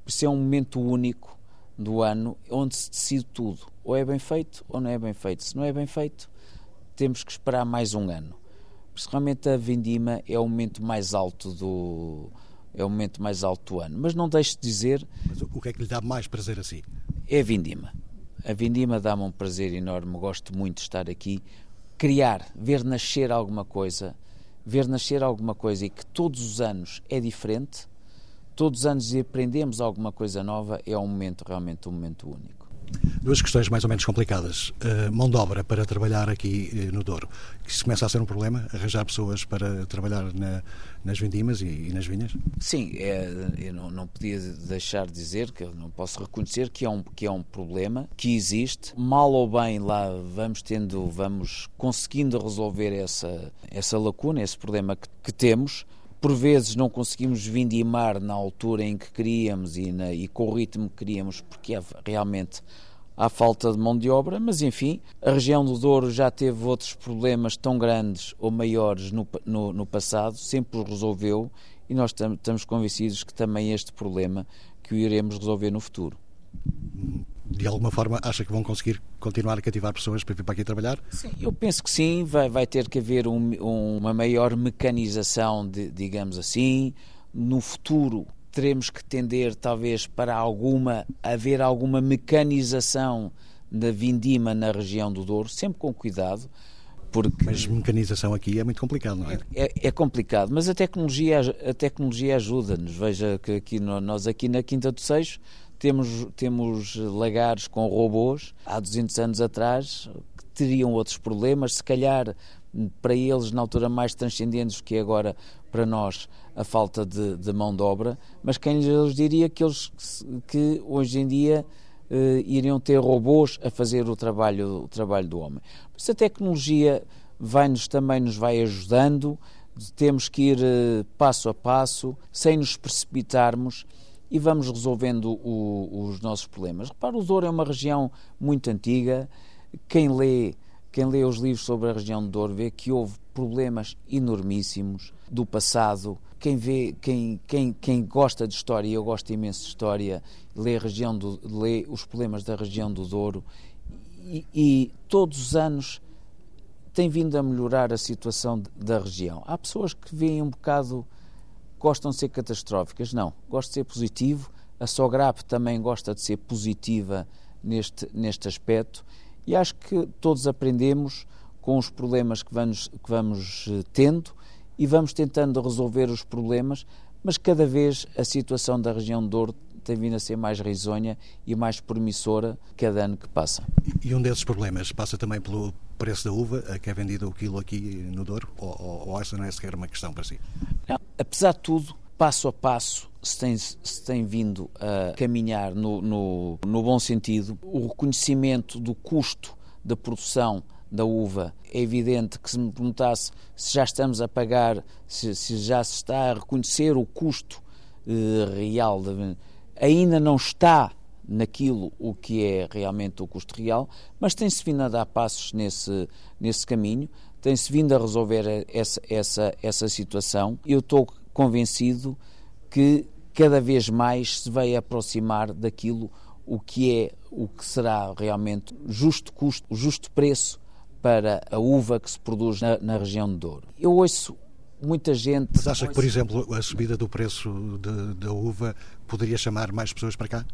Por isso é um momento único do ano onde se decide tudo. Ou é bem feito ou não é bem feito. Se não é bem feito, temos que esperar mais um ano. Principalmente a vindima é o momento mais alto do é o momento mais alto do ano. Mas não deixe de dizer. Mas o que é que lhe dá mais prazer a si? É a vindima. A vindima dá-me um prazer enorme. Gosto muito de estar aqui, criar, ver nascer alguma coisa, ver nascer alguma coisa e que todos os anos é diferente. Todos os anos aprendemos alguma coisa nova. É um momento realmente um momento único. Duas questões mais ou menos complicadas. Uh, mão de obra para trabalhar aqui uh, no Douro. Isso começa a ser um problema? Arranjar pessoas para trabalhar na, nas vindimas e, e, nas vinhas? Sim, é, eu não, não, podia deixar de dizer, que não posso reconhecer que é, um, que é um problema, que existe. Mal ou bem lá vamos tendo, vamos conseguindo resolver essa, essa lacuna, esse problema que, que temos por vezes não conseguimos vindimar na altura em que queríamos e, na, e com o ritmo que queríamos, porque é realmente há falta de mão de obra, mas enfim, a região do Douro já teve outros problemas tão grandes ou maiores no, no, no passado, sempre os resolveu e nós estamos convencidos que também este problema que o iremos resolver no futuro de alguma forma acha que vão conseguir continuar a cativar pessoas para vir para aqui trabalhar? Sim, eu penso que sim, vai, vai ter que haver um, um, uma maior mecanização, de, digamos assim. No futuro teremos que tender talvez para alguma haver alguma mecanização da vindima na região do Douro, sempre com cuidado, porque... Mas mecanização aqui é muito complicado, não é? É, é complicado, mas a tecnologia, a tecnologia ajuda-nos. Veja que aqui, nós aqui na Quinta do Seixo temos, temos lagares com robôs há 200 anos atrás que teriam outros problemas, se calhar para eles na altura mais transcendentes que é agora para nós a falta de, de mão de obra, mas quem lhes diria que eles que hoje em dia eh, iriam ter robôs a fazer o trabalho, o trabalho do homem. Mas a tecnologia vai-nos também nos vai ajudando, temos que ir eh, passo a passo, sem nos precipitarmos e vamos resolvendo o, os nossos problemas. Repara, o Douro é uma região muito antiga. Quem lê, quem lê os livros sobre a região do Douro vê que houve problemas enormíssimos do passado. Quem vê, quem, quem, quem gosta de história, e eu gosto imenso de história, lê, a região do, lê os problemas da região do Douro e, e todos os anos tem vindo a melhorar a situação da região. Há pessoas que veem um bocado gostam de ser catastróficas. Não, gosto de ser positivo. A Sograp também gosta de ser positiva neste, neste aspecto e acho que todos aprendemos com os problemas que vamos, que vamos eh, tendo e vamos tentando resolver os problemas, mas cada vez a situação da região de Douro tem vindo a ser mais risonha e mais promissora cada ano que passa. E um desses problemas passa também pelo preço da uva, que é vendido o quilo aqui no Douro, ou, ou essa não é sequer uma questão para si? Não, apesar de tudo, passo a passo se tem, se tem vindo a caminhar no, no, no bom sentido. O reconhecimento do custo da produção da uva, é evidente que se me perguntasse se já estamos a pagar, se, se já se está a reconhecer o custo eh, real, de, ainda não está naquilo o que é realmente o custo real, mas tem-se vindo a dar passos nesse, nesse caminho, tem-se vindo a resolver essa, essa, essa situação. Eu estou convencido que cada vez mais se vai aproximar daquilo o que é o que será realmente justo custo, o justo preço para a uva que se produz na, na região de Douro. Eu ouço muita gente. Mas acha que, por exemplo, a subida do preço da uva poderia chamar mais pessoas para cá?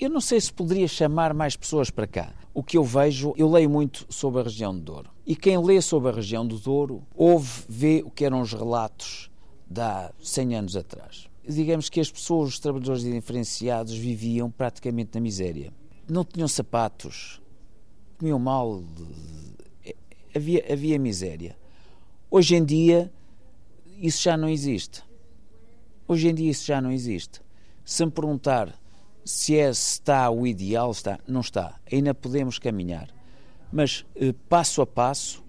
Eu não sei se poderia chamar mais pessoas para cá. O que eu vejo, eu leio muito sobre a região do Douro. E quem lê sobre a região do Douro, ouve, vê o que eram os relatos de há 100 anos atrás. Digamos que as pessoas, os trabalhadores diferenciados, viviam praticamente na miséria. Não tinham sapatos, comiam mal, havia, havia miséria. Hoje em dia, isso já não existe. Hoje em dia isso já não existe. Se me perguntar se, é, se está o ideal, está, não está. Ainda podemos caminhar. Mas eh, passo a passo,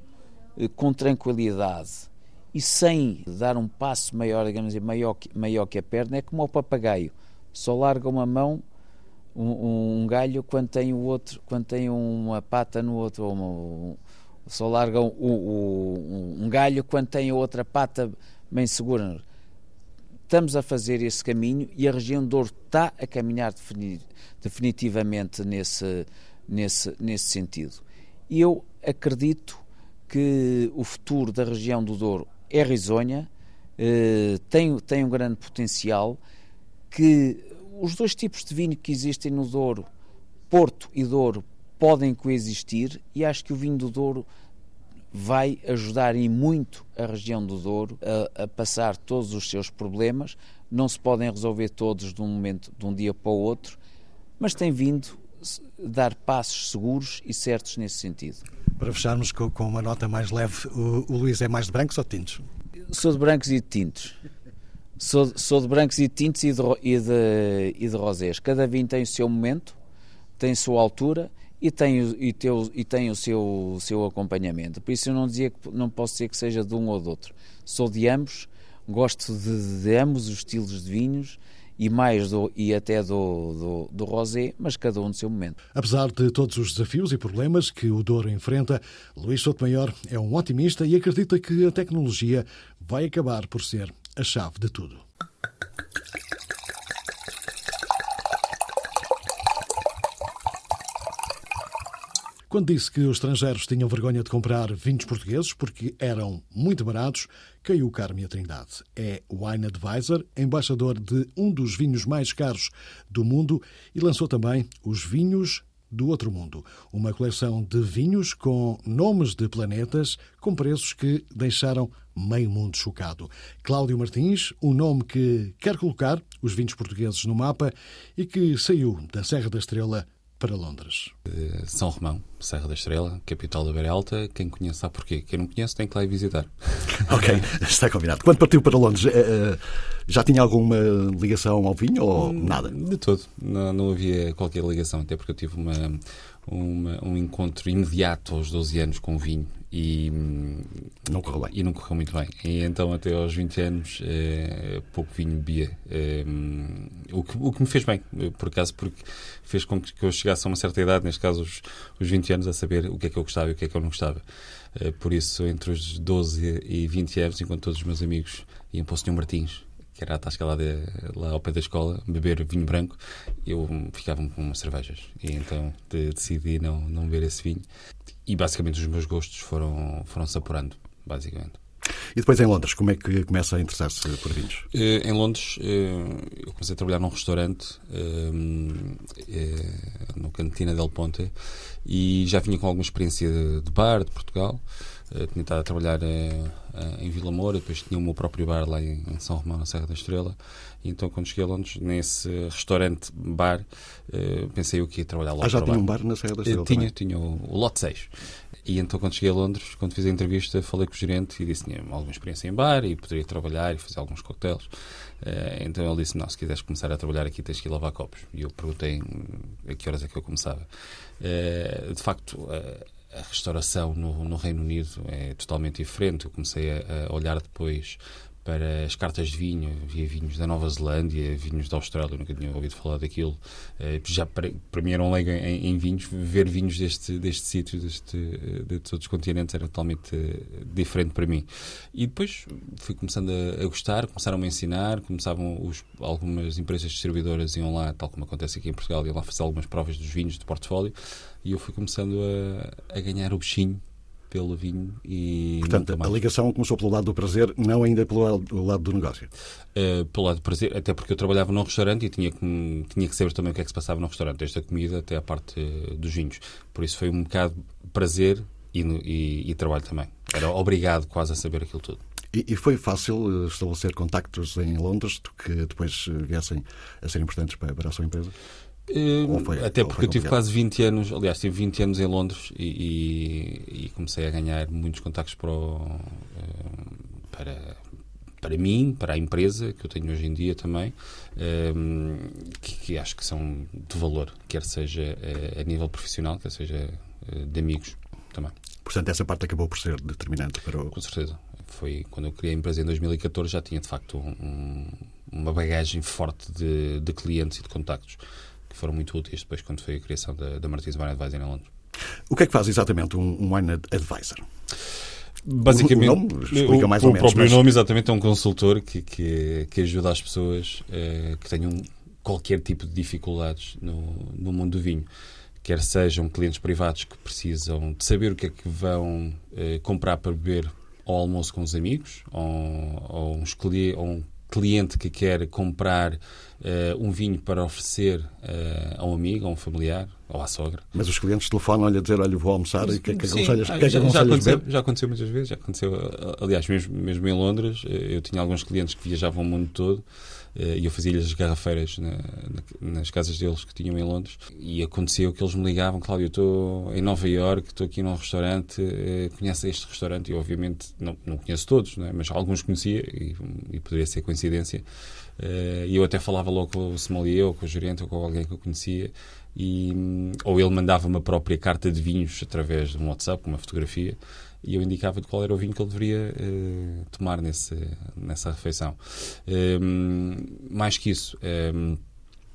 eh, com tranquilidade e sem dar um passo maior, digamos assim, maior, maior que a perna, é como o papagaio. Só larga uma mão, um, um galho, quando tem o outro, quando tem uma pata no outro, uma, um, só larga um, um, um galho quando tem a outra pata bem segura. Estamos a fazer esse caminho e a região Douro está a caminhar definitivamente nesse, nesse, nesse sentido. E eu acredito que o futuro da região do Douro é risonha, eh, tem, tem um grande potencial, que os dois tipos de vinho que existem no Douro, Porto e Douro, podem coexistir e acho que o vinho do Douro vai ajudar e muito a região do Douro a, a, passar todos os seus problemas. Não se podem resolver todos de um momento, de um dia para o outro, mas tem vindo dar passos seguros e certos nesse sentido. Para fecharmos com, com uma nota mais leve, o, o, Luís é mais de brancos ou de tintos? Sou de brancos e de tintos. Sou, sou de brancos e de tintos e de, e de, e de rosés. Cada vinho tem o seu momento, tem a sua altura e tem, e teu, e tem o seu, seu acompanhamento. Por isso eu não dizia que não posso dizer que seja de um ou do outro. Sou de ambos, gosto de, de ambos os estilos de vinhos e mais do, e até do, do, do rosé, mas cada um no seu momento. Apesar de todos os desafios e problemas que o Douro enfrenta, Luís Sotomayor é um otimista e acredita que a tecnologia vai acabar por ser a chave de tudo. Quando disse que os estrangeiros tinham vergonha de comprar vinhos portugueses porque eram muito baratos, caiu o Carme a Trindade. É Wine Advisor, embaixador de um dos vinhos mais caros do mundo e lançou também os vinhos do Outro Mundo, uma coleção de vinhos com nomes de planetas com preços que deixaram meio mundo chocado. Cláudio Martins, o um nome que quer colocar os vinhos portugueses no mapa e que saiu da Serra da Estrela para Londres. São Romão, Serra da Estrela, capital da Beira Alta. Quem conhece sabe porquê. Quem não conhece tem que lá ir visitar. ok, está combinado. Quando partiu para Londres, eh, eh, já tinha alguma ligação ao vinho ou hum, nada? De todo. Não, não havia qualquer ligação, até porque eu tive uma, uma, um encontro imediato aos 12 anos com o vinho e não correu bem. E não correu muito bem. E então, até aos 20 anos, eh, pouco vinho bebia. Eh, o, que, o que me fez bem, por acaso, porque fez com que eu chegasse a uma certa idade, neste caso os, os 20 anos, a saber o que é que eu gostava e o que é que eu não gostava. Eh, por isso, entre os 12 e 20 anos, enquanto todos os meus amigos iam para o Sr. Martins, que era a tasca lá, de, lá ao pé da escola, beber vinho branco, eu ficava com umas cervejas. E então de, decidi não, não beber esse vinho. E basicamente os meus gostos foram, foram se apurando, basicamente. E depois em Londres, como é que começa a interessar-se por vinhos? Uh, em Londres, uh, eu comecei a trabalhar num restaurante uh, no Cantina del Ponte e já vinha com alguma experiência de, de bar de Portugal. Tinha estado a trabalhar em Vila Moura, depois tinha o meu próprio bar lá em, São Romão, na Serra da Estrela. E então, quando cheguei a Londres, nesse restaurante-bar, pensei eu que ia trabalhar lá. Ah, já tinha um bar na Serra da Estrela? tinha, também? tinha o, o Lote 6. E então, quando cheguei a Londres, quando fiz a entrevista, falei com o gerente e disse que tinha alguma experiência em bar e poderia trabalhar e fazer alguns coquetéis. Então ele disse: Não, se quiseres começar a trabalhar aqui, tens que ir lavar copos. E eu perguntei a que horas é que eu começava. De facto, a restauração no, no, Reino Unido é totalmente diferente. Eu comecei a, a olhar depois para as cartas de vinho. Havia vinhos da Nova Zelândia, vinhos da Austrália, nunca tinha ouvido falar daquilo. Eh, já para, para mim era um leigo em, em, vinhos. Ver vinhos deste, deste sítio, deste, de todos os continentes, era totalmente eh, diferente para mim. E depois fui começando a, a gostar, começaram-me a ensinar, começavam os, algumas empresas distribuidoras iam lá, tal como acontece aqui em Portugal, iam lá fazer algumas provas dos vinhos de portfólio e eu fui começando a, a ganhar o bichinho pelo vinho e Portanto, a ligação começou pelo lado do prazer, não ainda pelo lado, lado do negócio. Uh, pelo lado do prazer, até porque eu trabalhava num restaurante e tinha que, tinha que saber também o que é que se passava no restaurante, desde a comida até a parte uh, dos vinhos. Por isso foi um bocado prazer e, e, e trabalho também. Era obrigado quase a saber aquilo tudo. E, foi fácil eh, estabelecer contactos em Londres que depois viessem a ser importantes para a sua empresa? Foi, Até porque eu tive quase 20 anos, aliás, tive 20 anos em Londres e, e, e comecei a ganhar muitos contactos para, o, eh, para, para mim, para a empresa que eu tenho hoje em dia também, eh, que, que acho que são de valor, quer seja eh, a nível profissional, quer seja de amigos também. Portanto, essa parte acabou por ser determinante para o. Com certeza. Foi quando eu criei a empresa em 2014, já tinha de facto um, uma bagagem forte de, de clientes e de contactos que foram muito úteis depois quando foi a criação da, da Martins Wine Advisor em Londres. O que é que faz exatamente um, um Wine Advisor? Basicamente, o, nome explica mais o, ou menos. O próprio mas... nome, exatamente, é um consultor que, que, que ajuda as pessoas eh, que tenham qualquer tipo de dificuldades no, no mundo do vinho. Quer sejam clientes privados que precisam de saber o que é que vão eh, comprar para beber ao almoço com os amigos, ou, ou, uns, ou um cliente que quer comprar uh, um vinho para oferecer uh, a um amigo, a um familiar ou à sogra. Mas os clientes telefonam-lhe a dizer, olha, vou almoçar e o que é que aconselhas, que é que já, já, aconteceu, já aconteceu muitas vezes, já aconteceu, aliás, mesmo, mesmo em Londres, eh, eu tinha alguns clientes que viajavam o mundo todo e eu fazia-lhes as garrafeiras na, na, nas casas deles que tinham em Londres e aconteceu que eles me ligavam, Cláudio, eu estou em Nova Iorque, estou aqui num restaurante, conhece este restaurante? E obviamente não, não conheço todos, é? mas alguns conhecia e, e poderia ser coincidência. E eu até falava logo com o sommelier ou com o gerente ou com alguém que eu conhecia e, ou ele mandava uma própria carta de vinhos através de um WhatsApp, uma fotografia e eu indicava-lhe qual era o vinho que ele deveria uh, tomar nesse, nessa refeição. Um, ehm, mais que isso, um, ehm,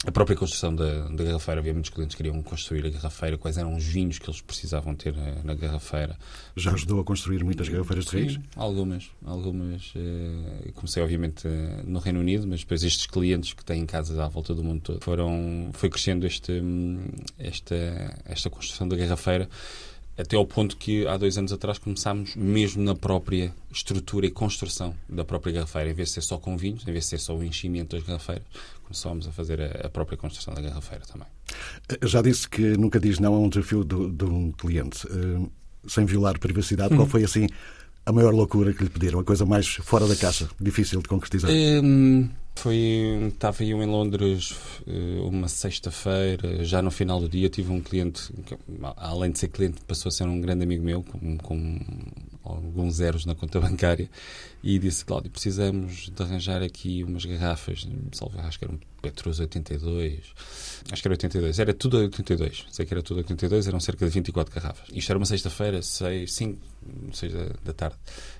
a própria construção da, da garrafeira, havia muitos clientes que queriam construir a garrafeira, quais eram os vinhos que eles precisavam ter na, na garrafeira. Já ajudou a construir muitas garrafeiras de? Sim, algumas. algumas uh, comecei, obviamente, uh, no Reino Unido, mas depois estes clientes que têm casas à volta do mundo todo, foram, foi crescendo este, esta, esta construção da garrafeira Até ao ponto que há dois anos atrás começámos mesmo na própria estrutura e construção da própria garrafeira. Em vez de ser só com vinhos, em vez de ser só o enchimento das garrafeiras, começámos a fazer a, a própria construção da garrafeira também. Já disse que nunca diz não a um desafio de, de um cliente. Uh, sem violar privacidade, qual foi assim a maior loucura que lhe pediram? A coisa mais fora da caixa, difícil de concretizar? Um, foi, estava eu em Londres eh, uma sexta-feira, já no final do dia tive um cliente, que, além de ser cliente, passou a ser um grande amigo meu, com, com alguns zeros na conta bancária, e disse, Cláudio, precisamos de arranjar aqui umas garrafas, salve, acho que era um Petrus 82, acho que era 82, era tudo 82, sei que era tudo 82, eram cerca de 24 garrafas. Isto era uma sexta-feira, 6, 5, 6 da, da tarde.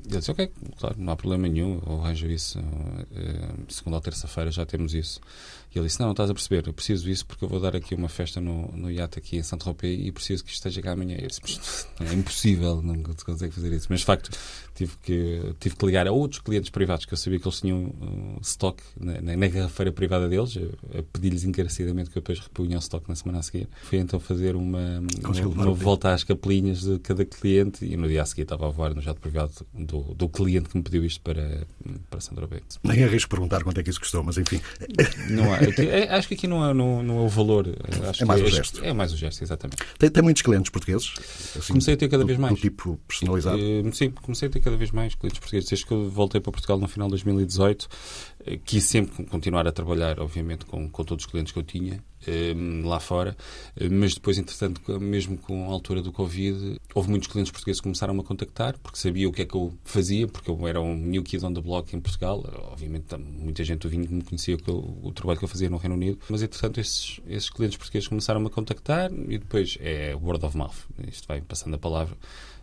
E eu disse, ok, claro, não há problema nenhum, eu arranjo isso, uh, segunda ou terça-feira já temos isso. E ele disse, não, não estás a perceber, eu preciso disso porque eu vou dar aqui uma festa no, no iate aqui em Santo Tropez e preciso que isto esteja cá amanhã. Eu disse, é impossível, não consegue fazer isso. Mas, de facto, tive que, tive que ligar a outros clientes privados que eu sabia que eles tinham uh, stock na, na, na garrafeira privada deles, a, pedir-lhes encarecidamente que eu depois repunha o stock na semana a seguir. Fui então fazer uma, uma, uma volta às capelinhas de cada cliente e no dia a seguir estava a voar no jato privado do, do cliente que me pediu isto para, para Sandro Beto. Nem arrisco perguntar quanto é que isso custou, mas enfim. Não há, é, acho que aqui não é, não, não é o valor. Acho é mais o é, gesto. É mais o gesto, exatamente. Tem, tem muitos clientes portugueses? Assim, comecei a ter cada vez mais. Do tipo personalizado? Uh, sim, comecei a ter cada vez mais clientes portugueses. Desde que eu voltei para Portugal no final de 2018, uh, quis sempre continuar a trabalhar, obviamente, com, com todos os clientes que eu tinha lá fora, mas depois, entretanto, mesmo com a altura do Covid, houve muitos clientes portugueses que começaram a contactar porque sabiam o que é que eu fazia, porque eu era um new kid on the block em Portugal. Obviamente, muita gente do vinho me conhecia o, o trabalho que eu fazia no Reino Unido, mas entretanto, esses, esses clientes portugueses começaram a contactar e depois é word of mouth. Isto vai passando a palavra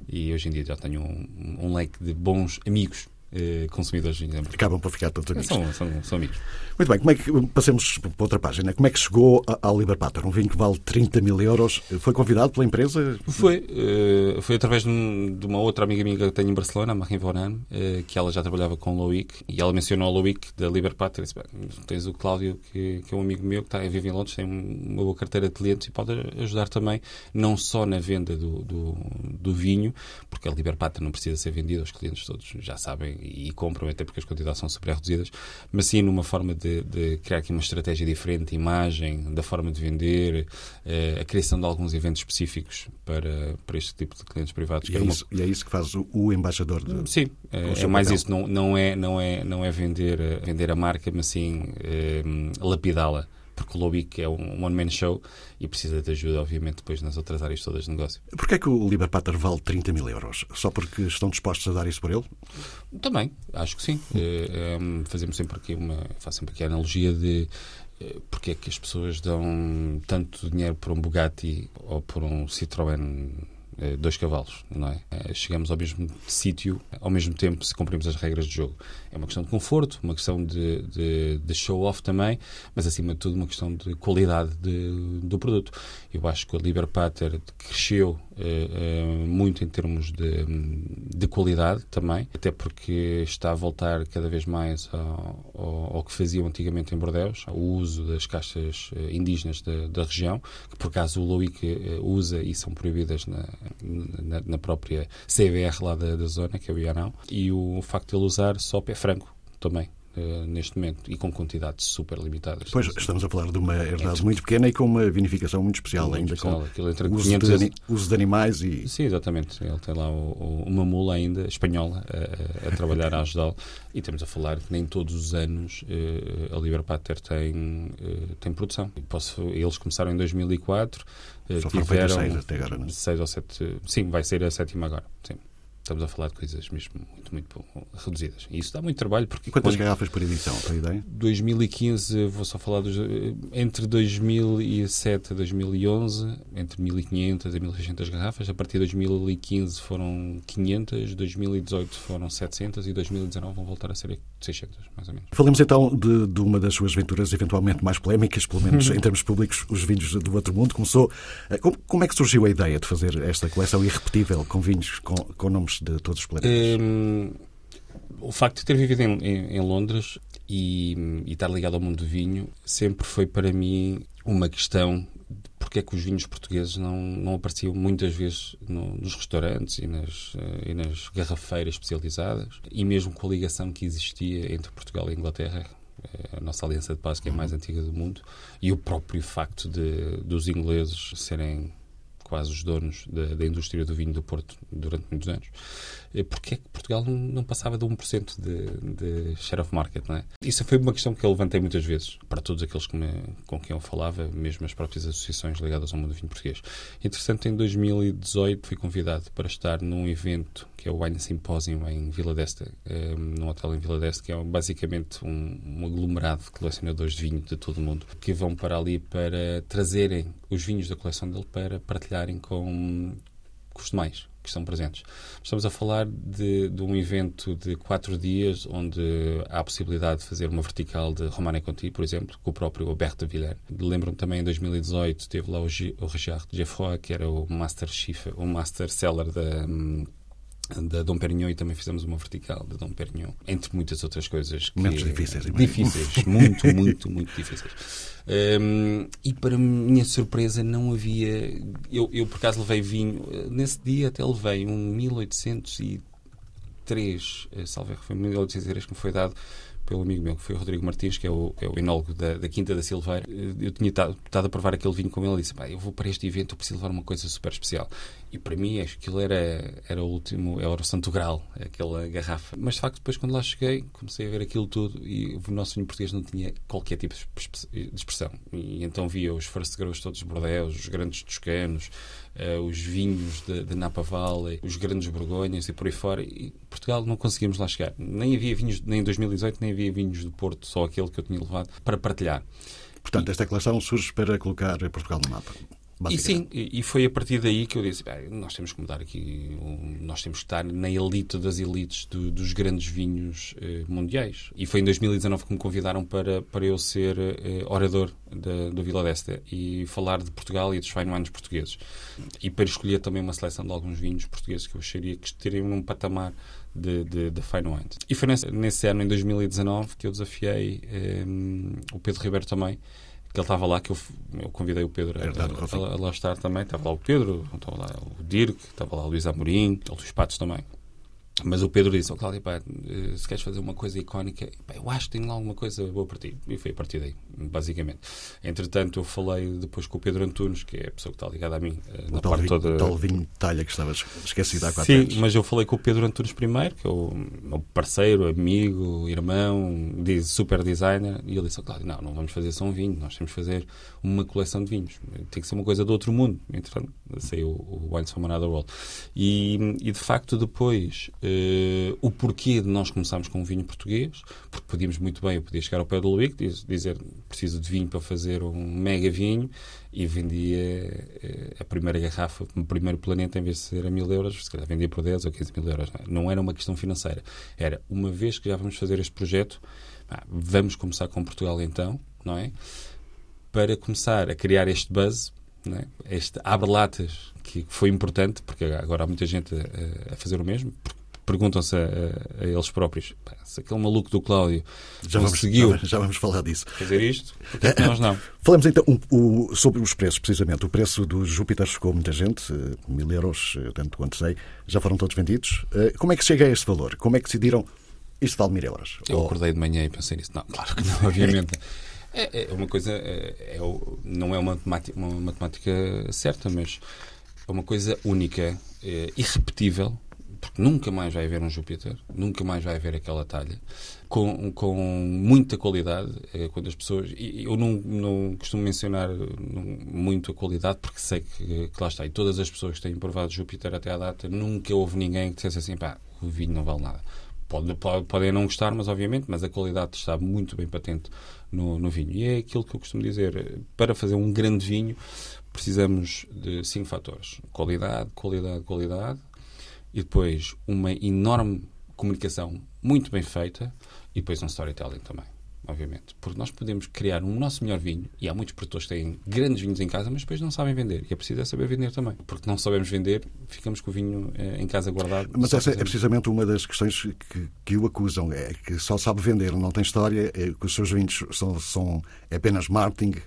e hoje em dia já tenho um, um leque de bons amigos eh, consumidores de vinho. Acabam por ficar todos amigos. São, são, são, amigos. Muito bem, como é que, passemos para outra página. Como é que chegou ao Liberpater? Um vinho que vale 30 mil euros. Foi convidado pela empresa? Foi. Uh, foi através de, um, de, uma outra amiga minha que tenho em Barcelona, a Marie Vonan, uh, que ela já trabalhava com o Loic, e ela mencionou o Loic da Liberpater. Disse, tens o Cláudio, que, que, é um amigo meu, que está a viver em Londres, tem uma boa carteira de clientes e pode ajudar também, não só na venda do, do, do vinho, porque a Liberpater não precisa ser vendida, os clientes todos já sabem e compram, até porque as quantidades são super reduzidas, mas sim numa forma de, de criar aqui uma estratégia diferente, imagem, da forma de vender, eh, a criação de alguns eventos específicos para, para este tipo de clientes privados. E é, isso, uma... e é isso que faz o, o embaixador de... Sim, é, é mais isso, não, não, é, não, é, não é vender, vender a marca, mas sim é, lapidá-la porque o Lobic é um one-man show e precisa de ajuda, obviamente, depois nas outras áreas todas de negócio. Porquê é que o Liberpater vale 30 mil euros? Só porque estão dispostos a dar isso por ele? Também, acho que sim. É, é, fazemos sempre aqui uma, faço sempre aqui a analogia de eh, porque é que as pessoas dão tanto dinheiro por um Bugatti ou por um Citroën eh, dois cavalos, não é? Eh, chegamos ao mesmo sítio ao mesmo tempo se cumprimos as regras de jogo. É uma questão de conforto, uma questão de, de, de show-off também, mas acima de tudo uma questão de qualidade de, do produto. Eu acho que a Liberpater cresceu uh, uh, muito em termos de, de qualidade também, até porque está a voltar cada vez mais ao, ao, ao que faziam antigamente em Bordeaux, ao uso das caixas indígenas da, da região, que por acaso o Loic usa e são proibidas na, na, na própria CBR lá da, da, zona, que é o Ianão, e o facto de ele usar só pé franco também. Uh, neste momento e com quantidades super limitadas. Pois, estamos a falar de uma herdade é. muito pequena e com uma vinificação muito especial muito ainda, especial. com uso de, uso de, animais e... Sim, exatamente. Ele tem lá o, o, uma mula ainda, espanhola, a, a trabalhar a ajudá-lo e estamos a falar que nem todos os anos uh, a Liberpater tem, uh, tem produção. Posso, eles começaram em 2004, Só tiveram seis até agora, não é? seis ou sete... Sim, vai ser a sétima agora, sim. Estamos a falar de coisas mesmo muito, muito reduzidas. E isso dá muito trabalho. Porque Quantas garrafas por edição, para a ideia? 2015, vou só falar dos. Entre 2007 e 2011, entre 1500 e 1600 garrafas. A partir de 2015 foram 500, 2018 foram 700 e 2019 vão voltar a ser 600, mais ou menos. Falemos então de, de uma das suas aventuras eventualmente mais polémicas, pelo menos em termos públicos, os vinhos do outro mundo. Começou. Eh, como, como é que surgiu a ideia de fazer esta coleção irrepetível com vinhos com, com nomes de todos os planetas? Um, o facto de ter vivido em, em, em Londres e, e, estar ligado ao mundo do vinho sempre foi para mim uma questão porque é que os vinhos portugueses não, não apareciam muitas vezes no, nos restaurantes e nas, uh, e nas garrafeiras especializadas, e mesmo com a ligação que existia entre Portugal e Inglaterra, a nossa aliança de paz, que é a mais antiga do mundo, e o próprio facto de dos ingleses serem quase os donos da, da, indústria do vinho do Porto durante muitos anos. Porquê é que Portugal não, não passava de 1% de, de share of market? Não é? Isso foi uma questão que eu levantei muitas vezes para todos aqueles com quem eu falava, mesmo as próprias associações ligadas ao mundo do vinho português. Interessante, em 2018 fui convidado para estar num evento que é o Wine Symposium em Vila d'Este, um, eh, num hotel em Vila d'Este, que é basicamente um, um, aglomerado de colecionadores de vinho de todo o mundo, que vão para ali para trazerem os vinhos da coleção dele para partilharem com, com os demais que estão presentes. Estamos a falar de, de, um evento de quatro dias, onde há a possibilidade de fazer uma vertical de Romane Conti, por exemplo, com o próprio Alberto Villar. Lembro-me também, em 2018, teve lá o, G, o Richard Geoffroy, que era o Master Chief, o Master Seller da da Dom Perignon e também fizemos uma vertical da Dom Perignon, entre muitas outras coisas. Que, Momentos difíceis. Difíceis, muito, muito, muito difíceis. Um, e para minha surpresa não havia... Eu, eu por acaso levei vinho, nesse dia até levei um 1803, eh, salve, foi 1803 que me foi dado pelo amigo meu, que foi o Rodrigo Martins, que é o, é o enólogo da, da, Quinta da Silveira. Eu tinha estado a provar aquele vinho com ele e disse: eu vou para este evento, eu preciso levar uma coisa super especial. E para mim, acho aquilo era, era o último, era o Santo Grau, aquela garrafa. Mas de facto, depois quando lá cheguei, comecei a ver aquilo tudo e o nosso vinho português não tinha qualquer tipo de expressão. E então via os First Grows todos os Bordeaux, os grandes toscanos, uh, os vinhos de, de, Napa Valley, os grandes Borgonhas e por aí fora. E Portugal não conseguimos lá chegar. Nem havia vinhos, nem em 2018, nem havia vinhos do Porto, só aquele que eu tinha levado para partilhar. Portanto, esta coleção surge para colocar Portugal no mapa. E sim, e foi a partir daí que eu disse: nós temos que mudar aqui, nós temos que estar na elite das elites do, dos grandes vinhos eh, mundiais. E foi em 2019 que me convidaram para, para eu ser eh, orador da, do Vila Desta e falar de Portugal e dos fine wines portugueses. E para escolher também uma seleção de alguns vinhos portugueses que eu acharia que estariam num patamar de, de, de fine wines. E foi nesse, nesse, ano, em 2019, que eu desafiei eh, o Pedro Ribeiro também que ele estava lá, que eu, eu convidei o Pedro a, a, a, lá estar também. Estava lá o Pedro, estava lá o Dirk, estava lá o Luís Amorim, o Luís Patos também. Mas o Pedro disse, oh, Cláudio, pá, eh, se queres fazer uma coisa icónica, pá, eu acho que tenho lá alguma coisa boa para ti. E foi a partir daí, basicamente. Entretanto, eu falei depois com o Pedro Antunes, que é a pessoa que está ligada a mim, eh, na o parte vinho, toda... tal vinho de talha que estavas esquecido há quatro Sim, anos. Sim, mas eu falei com o Pedro Antunes primeiro, que é o meu parceiro, amigo, irmão, super designer, e ele disse, Cláudio, não, não vamos fazer só um vinho, nós temos que fazer uma coleção de vinhos. Tem que ser uma coisa do outro mundo. Entretanto, saiu o Wines from Another World. E, e de facto, depois uh, o porquê de nós começarmos com um vinho português, porque podíamos muito bem, eu podia chegar ao pé do Luís e dizer preciso de vinho para fazer um mega vinho e vendia uh, a primeira garrafa, o primeiro planeta, em vez de ser a mil euros, se calhar vendia por 10 ou 15 mil euros. Não, é? não era uma questão financeira. Era, uma vez que já vamos fazer este projeto, vamos começar com Portugal então, não é? Para começar a criar este buzz é? este abre-latas que foi importante, porque agora há muita gente a, a fazer o mesmo, perguntam-se a, a, eles próprios se aquele maluco do Cláudio já conseguiu vamos, já, vamos falar disso. fazer isto, porque é nós não? Falamos então um, sobre os preços, precisamente. O preço do Júpiter chegou muita gente, eh, mil euros, eh, tanto quanto sei, já foram todos vendidos. Eh, como é que chega a este valor? Como é que decidiram isto vale mil euros? Eu Ou... acordei de manhã e pensei nisso. Não, claro que não, obviamente. É, é uma coisa, é, é, não é uma matemática, uma matemática certa, mas é uma coisa única, é, irrepetível, porque nunca mais vai haver um Júpiter, nunca mais vai haver aquela talha, com, com muita qualidade. É, quando as pessoas. Eu não, não costumo mencionar muito a qualidade, porque sei que, que lá está. E todas as pessoas que têm provado Júpiter até à data, nunca houve ninguém que dissesse assim: pá, o vinho não vale nada. Pode, pode, podem não gostar, mas obviamente, mas a qualidade está muito bem patente no, no vinho. E é aquilo que eu costumo dizer: para fazer um grande vinho, precisamos de cinco fatores: qualidade, qualidade, qualidade, e depois uma enorme comunicação muito bem feita, e depois um storytelling também obviamente. Porque nós podemos criar um nosso melhor vinho, e há muitos produtores que têm grandes vinhos em casa, mas depois não sabem vender. E é preciso é saber vender também. Porque não sabemos vender, ficamos com o vinho eh, em casa guardado. Mas essa é precisamente uma das questões que, que o acusam, é que só sabe vender, não tem história, é que os seus vinhos são, são apenas marketing,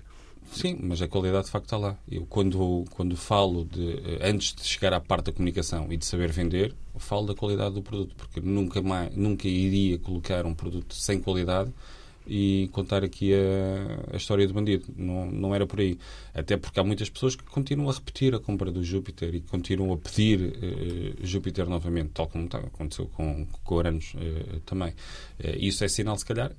Sim, mas a qualidade de facto está lá. Eu quando, quando falo de, eh, antes de chegar à parte da comunicação e de saber vender, falo da qualidade do produto, porque nunca, mais, nunca iria colocar um produto sem qualidade e contar aqui a, a, história do bandido. Não, não era por aí. Até porque há muitas pessoas que continuam a repetir a compra do Júpiter e continuam a pedir uh, Júpiter novamente, tal como aconteceu com, com Uranus uh, também. Uh, isso é sinal, se calhar,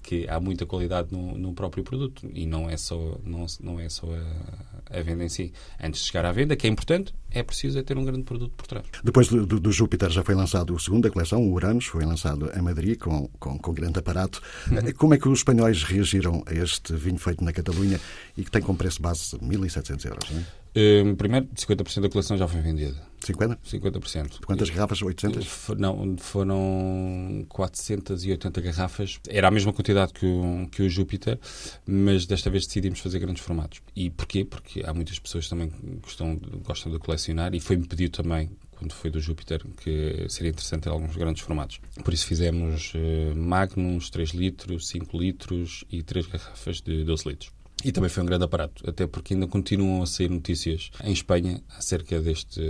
que há muita qualidade no, no, próprio produto e não é só, não, não é só a, a, venda em si. Antes de chegar à venda, que é importante, é preciso é ter um grande produto por trás. Depois do, do, Júpiter já foi lançado o segundo da coleção, o Uranus, foi lançado em Madrid com, com, com grande aparato. Uhum. Como é que os espanhóis reagiram a este vinho feito na Catalunha e que tem como preço base 1.700 euros? Não é? Um, primeiro, 50% da coleção já foi vendida. 50%? 50%. Quantas garrafas? 800? Não, foram 480 garrafas. Era a mesma quantidade que o, que o Júpiter, mas desta vez decidimos fazer grandes formatos. E porquê? Porque há muitas pessoas também que gostam, gostam de colecionar e foi-me pedido também quando foi do Júpiter, que seria interessante ter alguns grandes formatos. Por isso fizemos uh, Magnums, 3 litros, 5 litros e 3 garrafas de 12 litros. E também foi um grande aparato, até porque ainda continuam a sair notícias em Espanha acerca deste,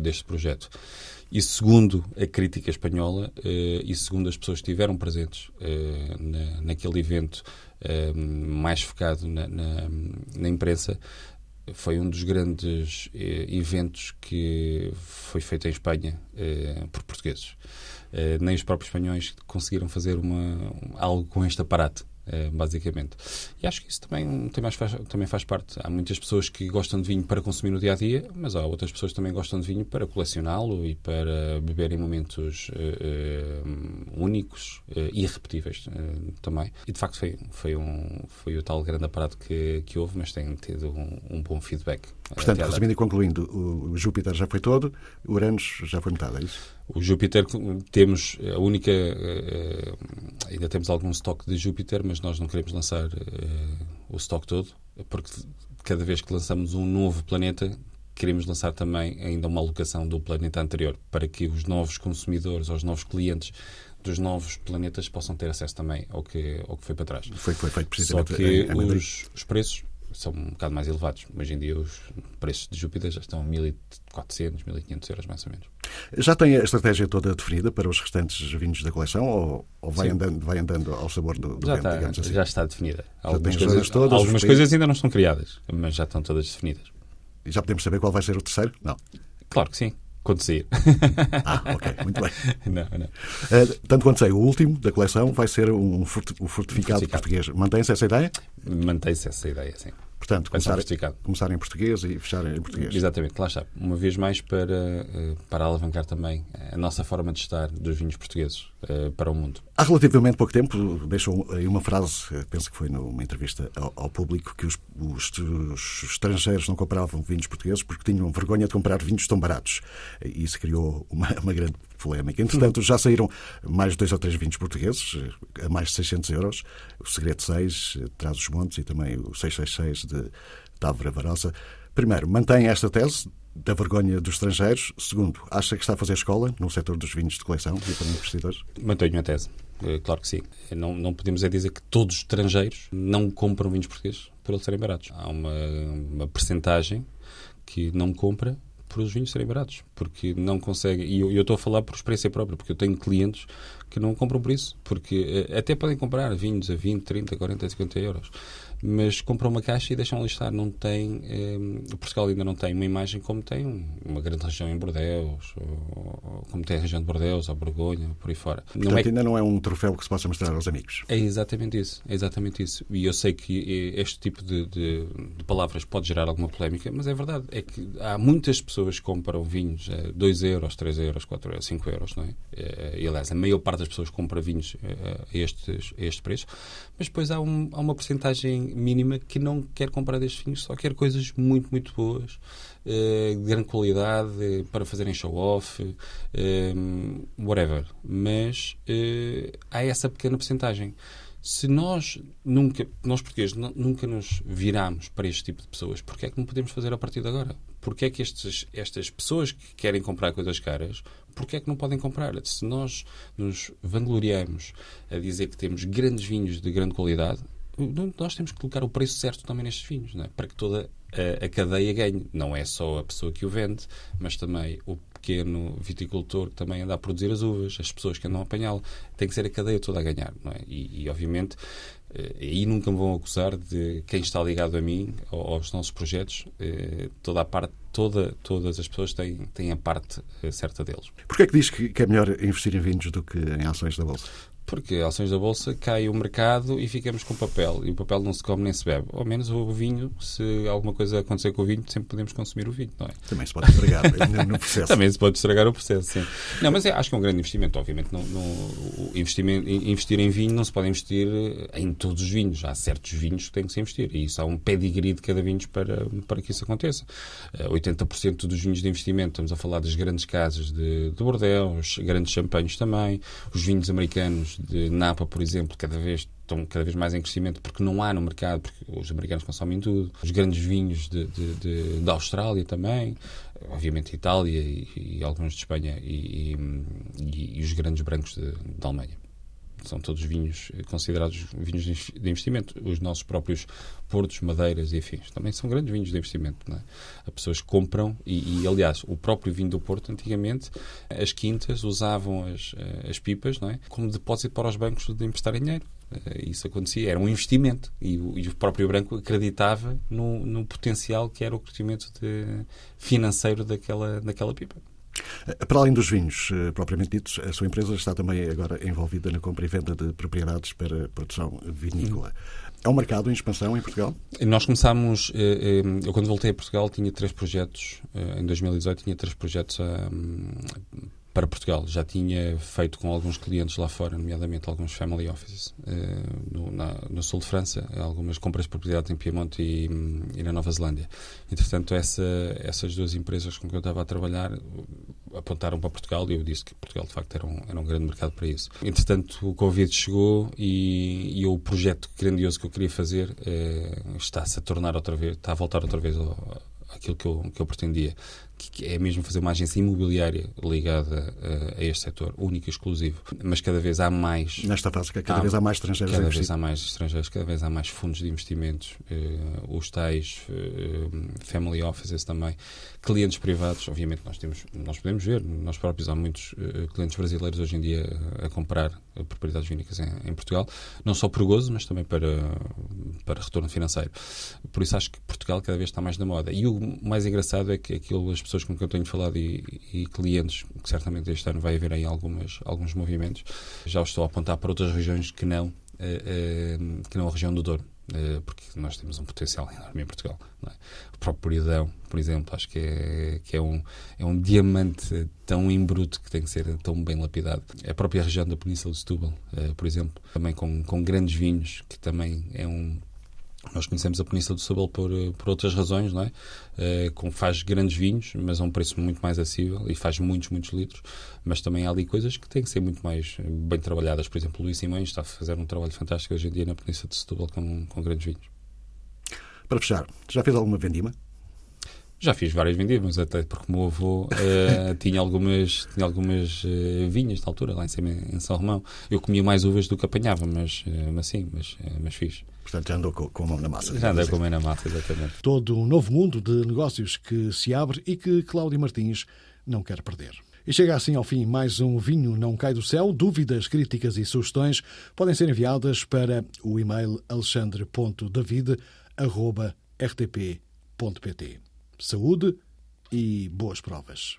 deste projeto. E segundo a crítica espanhola, eh, e segundo as pessoas que estiveram presentes eh, na, naquele evento eh, mais focado na, na, na imprensa, foi um dos grandes eventos que foi feito em Espanha por portugueses. nem os próprios espanhóis conseguiram fazer uma, algo com este aparato. Eh, basicamente. E acho que isso também, também, faz, também faz parte. Há muitas pessoas que gostam de vinho para consumir no dia a dia, mas há outras pessoas que também gostam de vinho para colecioná-lo e para beber em momentos uh, uh, únicos uh, irrepetíveis também. E de facto foi, foi, um, foi o tal grande aparato que, que houve, mas tem tido um, um bom feedback. Portanto, resumindo e concluindo, o Júpiter já foi todo, o Uranus já foi metade, é isso? O Júpiter temos a única uh, ainda temos algum estoque de Júpiter, mas nós não queremos lançar uh, o estoque todo, porque cada vez que lançamos um novo planeta queremos lançar também ainda uma alocação do planeta anterior para que os novos consumidores, os novos clientes dos novos planetas possam ter acesso também ao que, ao que foi para trás. Foi, foi feito precisamente Só que os, os preços são um bocado mais elevados. Hoje em dia os preços de Júpiter já estão a 1.400, 1.500 euros mais ou menos. Já tem a estratégia toda definida para os restantes vinhos da coleção ou, ou vai, andando, vai andando ao sabor do, do já vento, está, assim? Já está definida. Algumas, coisas, todas, algumas coisas ainda não estão criadas, mas já estão todas definidas. E já podemos saber qual vai ser o terceiro? Não. Claro que sim. Quando sair. Ah, ok, muito bem. Não, não. Uh, tanto quanto sei, o último da coleção vai ser um, fortificado, um fortificado. português. Mantém-se essa ideia? Mantém-se essa ideia, sim. Portanto, começar, começar em português e fechar em português. Exatamente, lá está. Uma vez mais para, eh, para alavancar também a nossa forma de estar dos vinhos portugueses eh, para o mundo. Há relativamente pouco tempo deixou aí uma frase, eh, penso que foi numa entrevista ao, ao público, que os, os, os, estrangeiros não compravam vinhos portugueses porque tinham vergonha de comprar vinhos tão baratos. E isso criou uma, uma grande polémica. Entretanto, já saíram mais dois ou três vinhos portugueses, a mais de 600 euros. O Segredo 6, Traz os Montes e também o 666 de Távora Varosa. Primeiro, mantém esta tese da vergonha dos estrangeiros. Segundo, acha que está a fazer escola no setor dos vinhos de coleção e para investidores? Mantenho a tese. Eh, claro que sim. Não, não podemos é dizer que todos os estrangeiros não compram vinhos portugueses por eles serem baratos. Há uma, uma percentagem que não compra por os vinhos serem baratos, porque não consegue. E eu, eu estou a falar por experiência própria, porque eu tenho clientes que não compram por isso, porque eh, até podem comprar vinhos a 20, 30, 40, 50 euros mas compram uma caixa e deixam listar. Não tem, eh, Portugal ainda não tem uma imagem como tem uma grande região em Bordeus, ou, ou como tem a região de Bordeus, ou Borgonha, por aí fora. Portanto, não é... ainda não é um troféu que se possa mostrar aos amigos. É exatamente isso, é exatamente isso. E eu sei que este tipo de, de, de, palavras pode gerar alguma polémica, mas é verdade. É que há muitas pessoas que compram vinhos a 2 euros, 3 euros, 4 euros, 5 euros, não é? Eh, e, aliás, a maior parte das pessoas compra vinhos a, estes, a este preço, mas depois há, um, há uma porcentagem mínima que não quer comprar destes vinhos, só quer coisas muito, muito boas, uh, de grande qualidade, uh, para fazerem show-off, uh, whatever. Mas há essa pequena porcentagem. Se nós nunca, nós portugueses, nunca nos viramos para este tipo de pessoas, porque é que não podemos fazer a partir de agora? Porque é que estes, estas pessoas que querem comprar coisas caras, porque é que não podem comprar? Se nós nos vangloriamos a dizer que temos grandes vinhos de grande qualidade, nós temos que colocar o preço certo também nestes vinhos, é? para que toda a, a, cadeia ganhe. Não é só a pessoa que o vende, mas também o pequeno viticultor que também anda a produzir as uvas, as pessoas que andam a apanhá-lo. Tem que ser a cadeia toda a ganhar. Não é? e, e obviamente, eh, aí nunca me vão acusar de quem está ligado a mim, aos nossos projetos, eh, toda a parte, toda, todas as pessoas têm, têm a parte eh, certa deles. Porquê é que diz que é melhor investir em vinhos do que em ações da Bolsa? Porque ações da Bolsa cai o mercado e ficamos com papel. E o papel não se come nem se bebe. Ao menos o vinho, se alguma coisa acontecer com o vinho, sempre podemos consumir o vinho, não é? Também se pode estragar no processo. Também se pode estragar o processo, sim. Não, mas é, acho que é um grande investimento. Obviamente, no, no, investimento, investir em vinho não se pode investir em todos os vinhos. Há certos vinhos que tem que se investir. E isso há um pedigree de cada vinho para, para que isso aconteça. 80% eh, dos vinhos de investimento, estamos a falar das grandes casas de, de Bordeaux, grandes champanhes também, os vinhos americanos de Napa, por exemplo, cada vez estão cada vez mais em crescimento porque não há no mercado, porque os americanos consomem tudo. Os grandes vinhos de, de, de da Austrália também, obviamente Itália e, e alguns de Espanha e, e, e, os grandes brancos da Alemanha são todos vinhos considerados vinhos de investimento. Os nossos próprios portos, madeiras e afins também são grandes vinhos de investimento. Não é? As pessoas compram e, e, aliás, o próprio vinho do Porto, antigamente, as quintas usavam as, eh, as pipas não é? como depósito para os bancos de emprestar dinheiro. Eh, isso acontecia, era um investimento e o, e o próprio branco acreditava no, no, potencial que era o crescimento de, financeiro daquela, daquela pipa. Eh, para além dos vinhos eh, propriamente ditos, a sua empresa está também agora envolvida na compra e venda de propriedades para produção vinícola. É um mercado em expansão em Portugal? Nós começámos, eh, eu quando voltei a Portugal tinha três projetos, em 2018 tinha três projetos a para Portugal. Já tinha feito com alguns clientes lá fora, nomeadamente alguns family offices, eh, no, na, no, sul de França, algumas compras de propriedade em Piemonte e, e, na Nova Zelândia. Entretanto, essa, essas duas empresas com que eu estava a trabalhar apontaram para Portugal e eu disse que Portugal, de facto, era um, era um grande mercado para isso. Entretanto, o Covid chegou e, e o projeto grandioso que eu queria fazer eh, está-se a tornar outra vez, está a voltar outra vez ao, aquilo que eu, que eu pretendia, que é mesmo fazer uma agência imobiliária ligada a, a este setor, único e exclusivo. Mas cada vez há mais. Nesta fase, cada há, vez há mais estrangeiros Cada vez há mais estrangeiros, cada vez há mais fundos de investimentos, uh, os tais uh, family offices também, clientes privados. Obviamente, nós, temos, nós podemos ver, nós próprios, há muitos uh, clientes brasileiros hoje em dia a comprar propriedades vínicas em, em, Portugal, não só por gozo, mas também para, para retorno financeiro. Por isso acho que Portugal cada vez está mais na moda. E o mais engraçado é que aquilo, as pessoas com quem eu tenho falado e, e, clientes, que certamente este ano vai haver aí algumas, alguns movimentos, já os estou a apontar para outras regiões que não, eh, eh, que não a região do Douro. Eh, porque nós temos um potencial enorme em Portugal. É? O próprio Iridão, por exemplo, acho que, é, que é, um, é um diamante tão imbruto que tem que ser tão bem lapidado. A própria região da Península de Setúbal, por exemplo, também com, com grandes vinhos, que também é um nós conhecemos a Península do Setúbal por, eh, por outras razões, não é? Uh, com, faz grandes vinhos, mas a um preço muito mais acessível e faz muitos, muitos litros. Mas também há ali coisas que têm que ser muito mais eh, bem trabalhadas. Por exemplo, o Luís Simões está a fazer um trabalho fantástico hoje em dia na Península de Setúbal com, com grandes vinhos. Para fechar, já fez alguma vendima? Já fiz várias vendidas, até porque o meu avô uh, tinha algumas, tinha algumas uh, vinhas na altura, lá em cima, em São Romão. Eu comia mais uvas do que apanhava, mas, uh, mas sim, mas, mas fiz. Portanto, já andou com, a mão na massa. Já andou com a mão na massa, exatamente. Todo um novo mundo de negócios que se abre e que Cláudio Martins não quer perder. E chega assim ao fim mais um Vinho Não Cai do Céu. Dúvidas, críticas e sugestões podem ser enviadas para o e-mail alexandre.david.rtp.pt saúde e boas provas.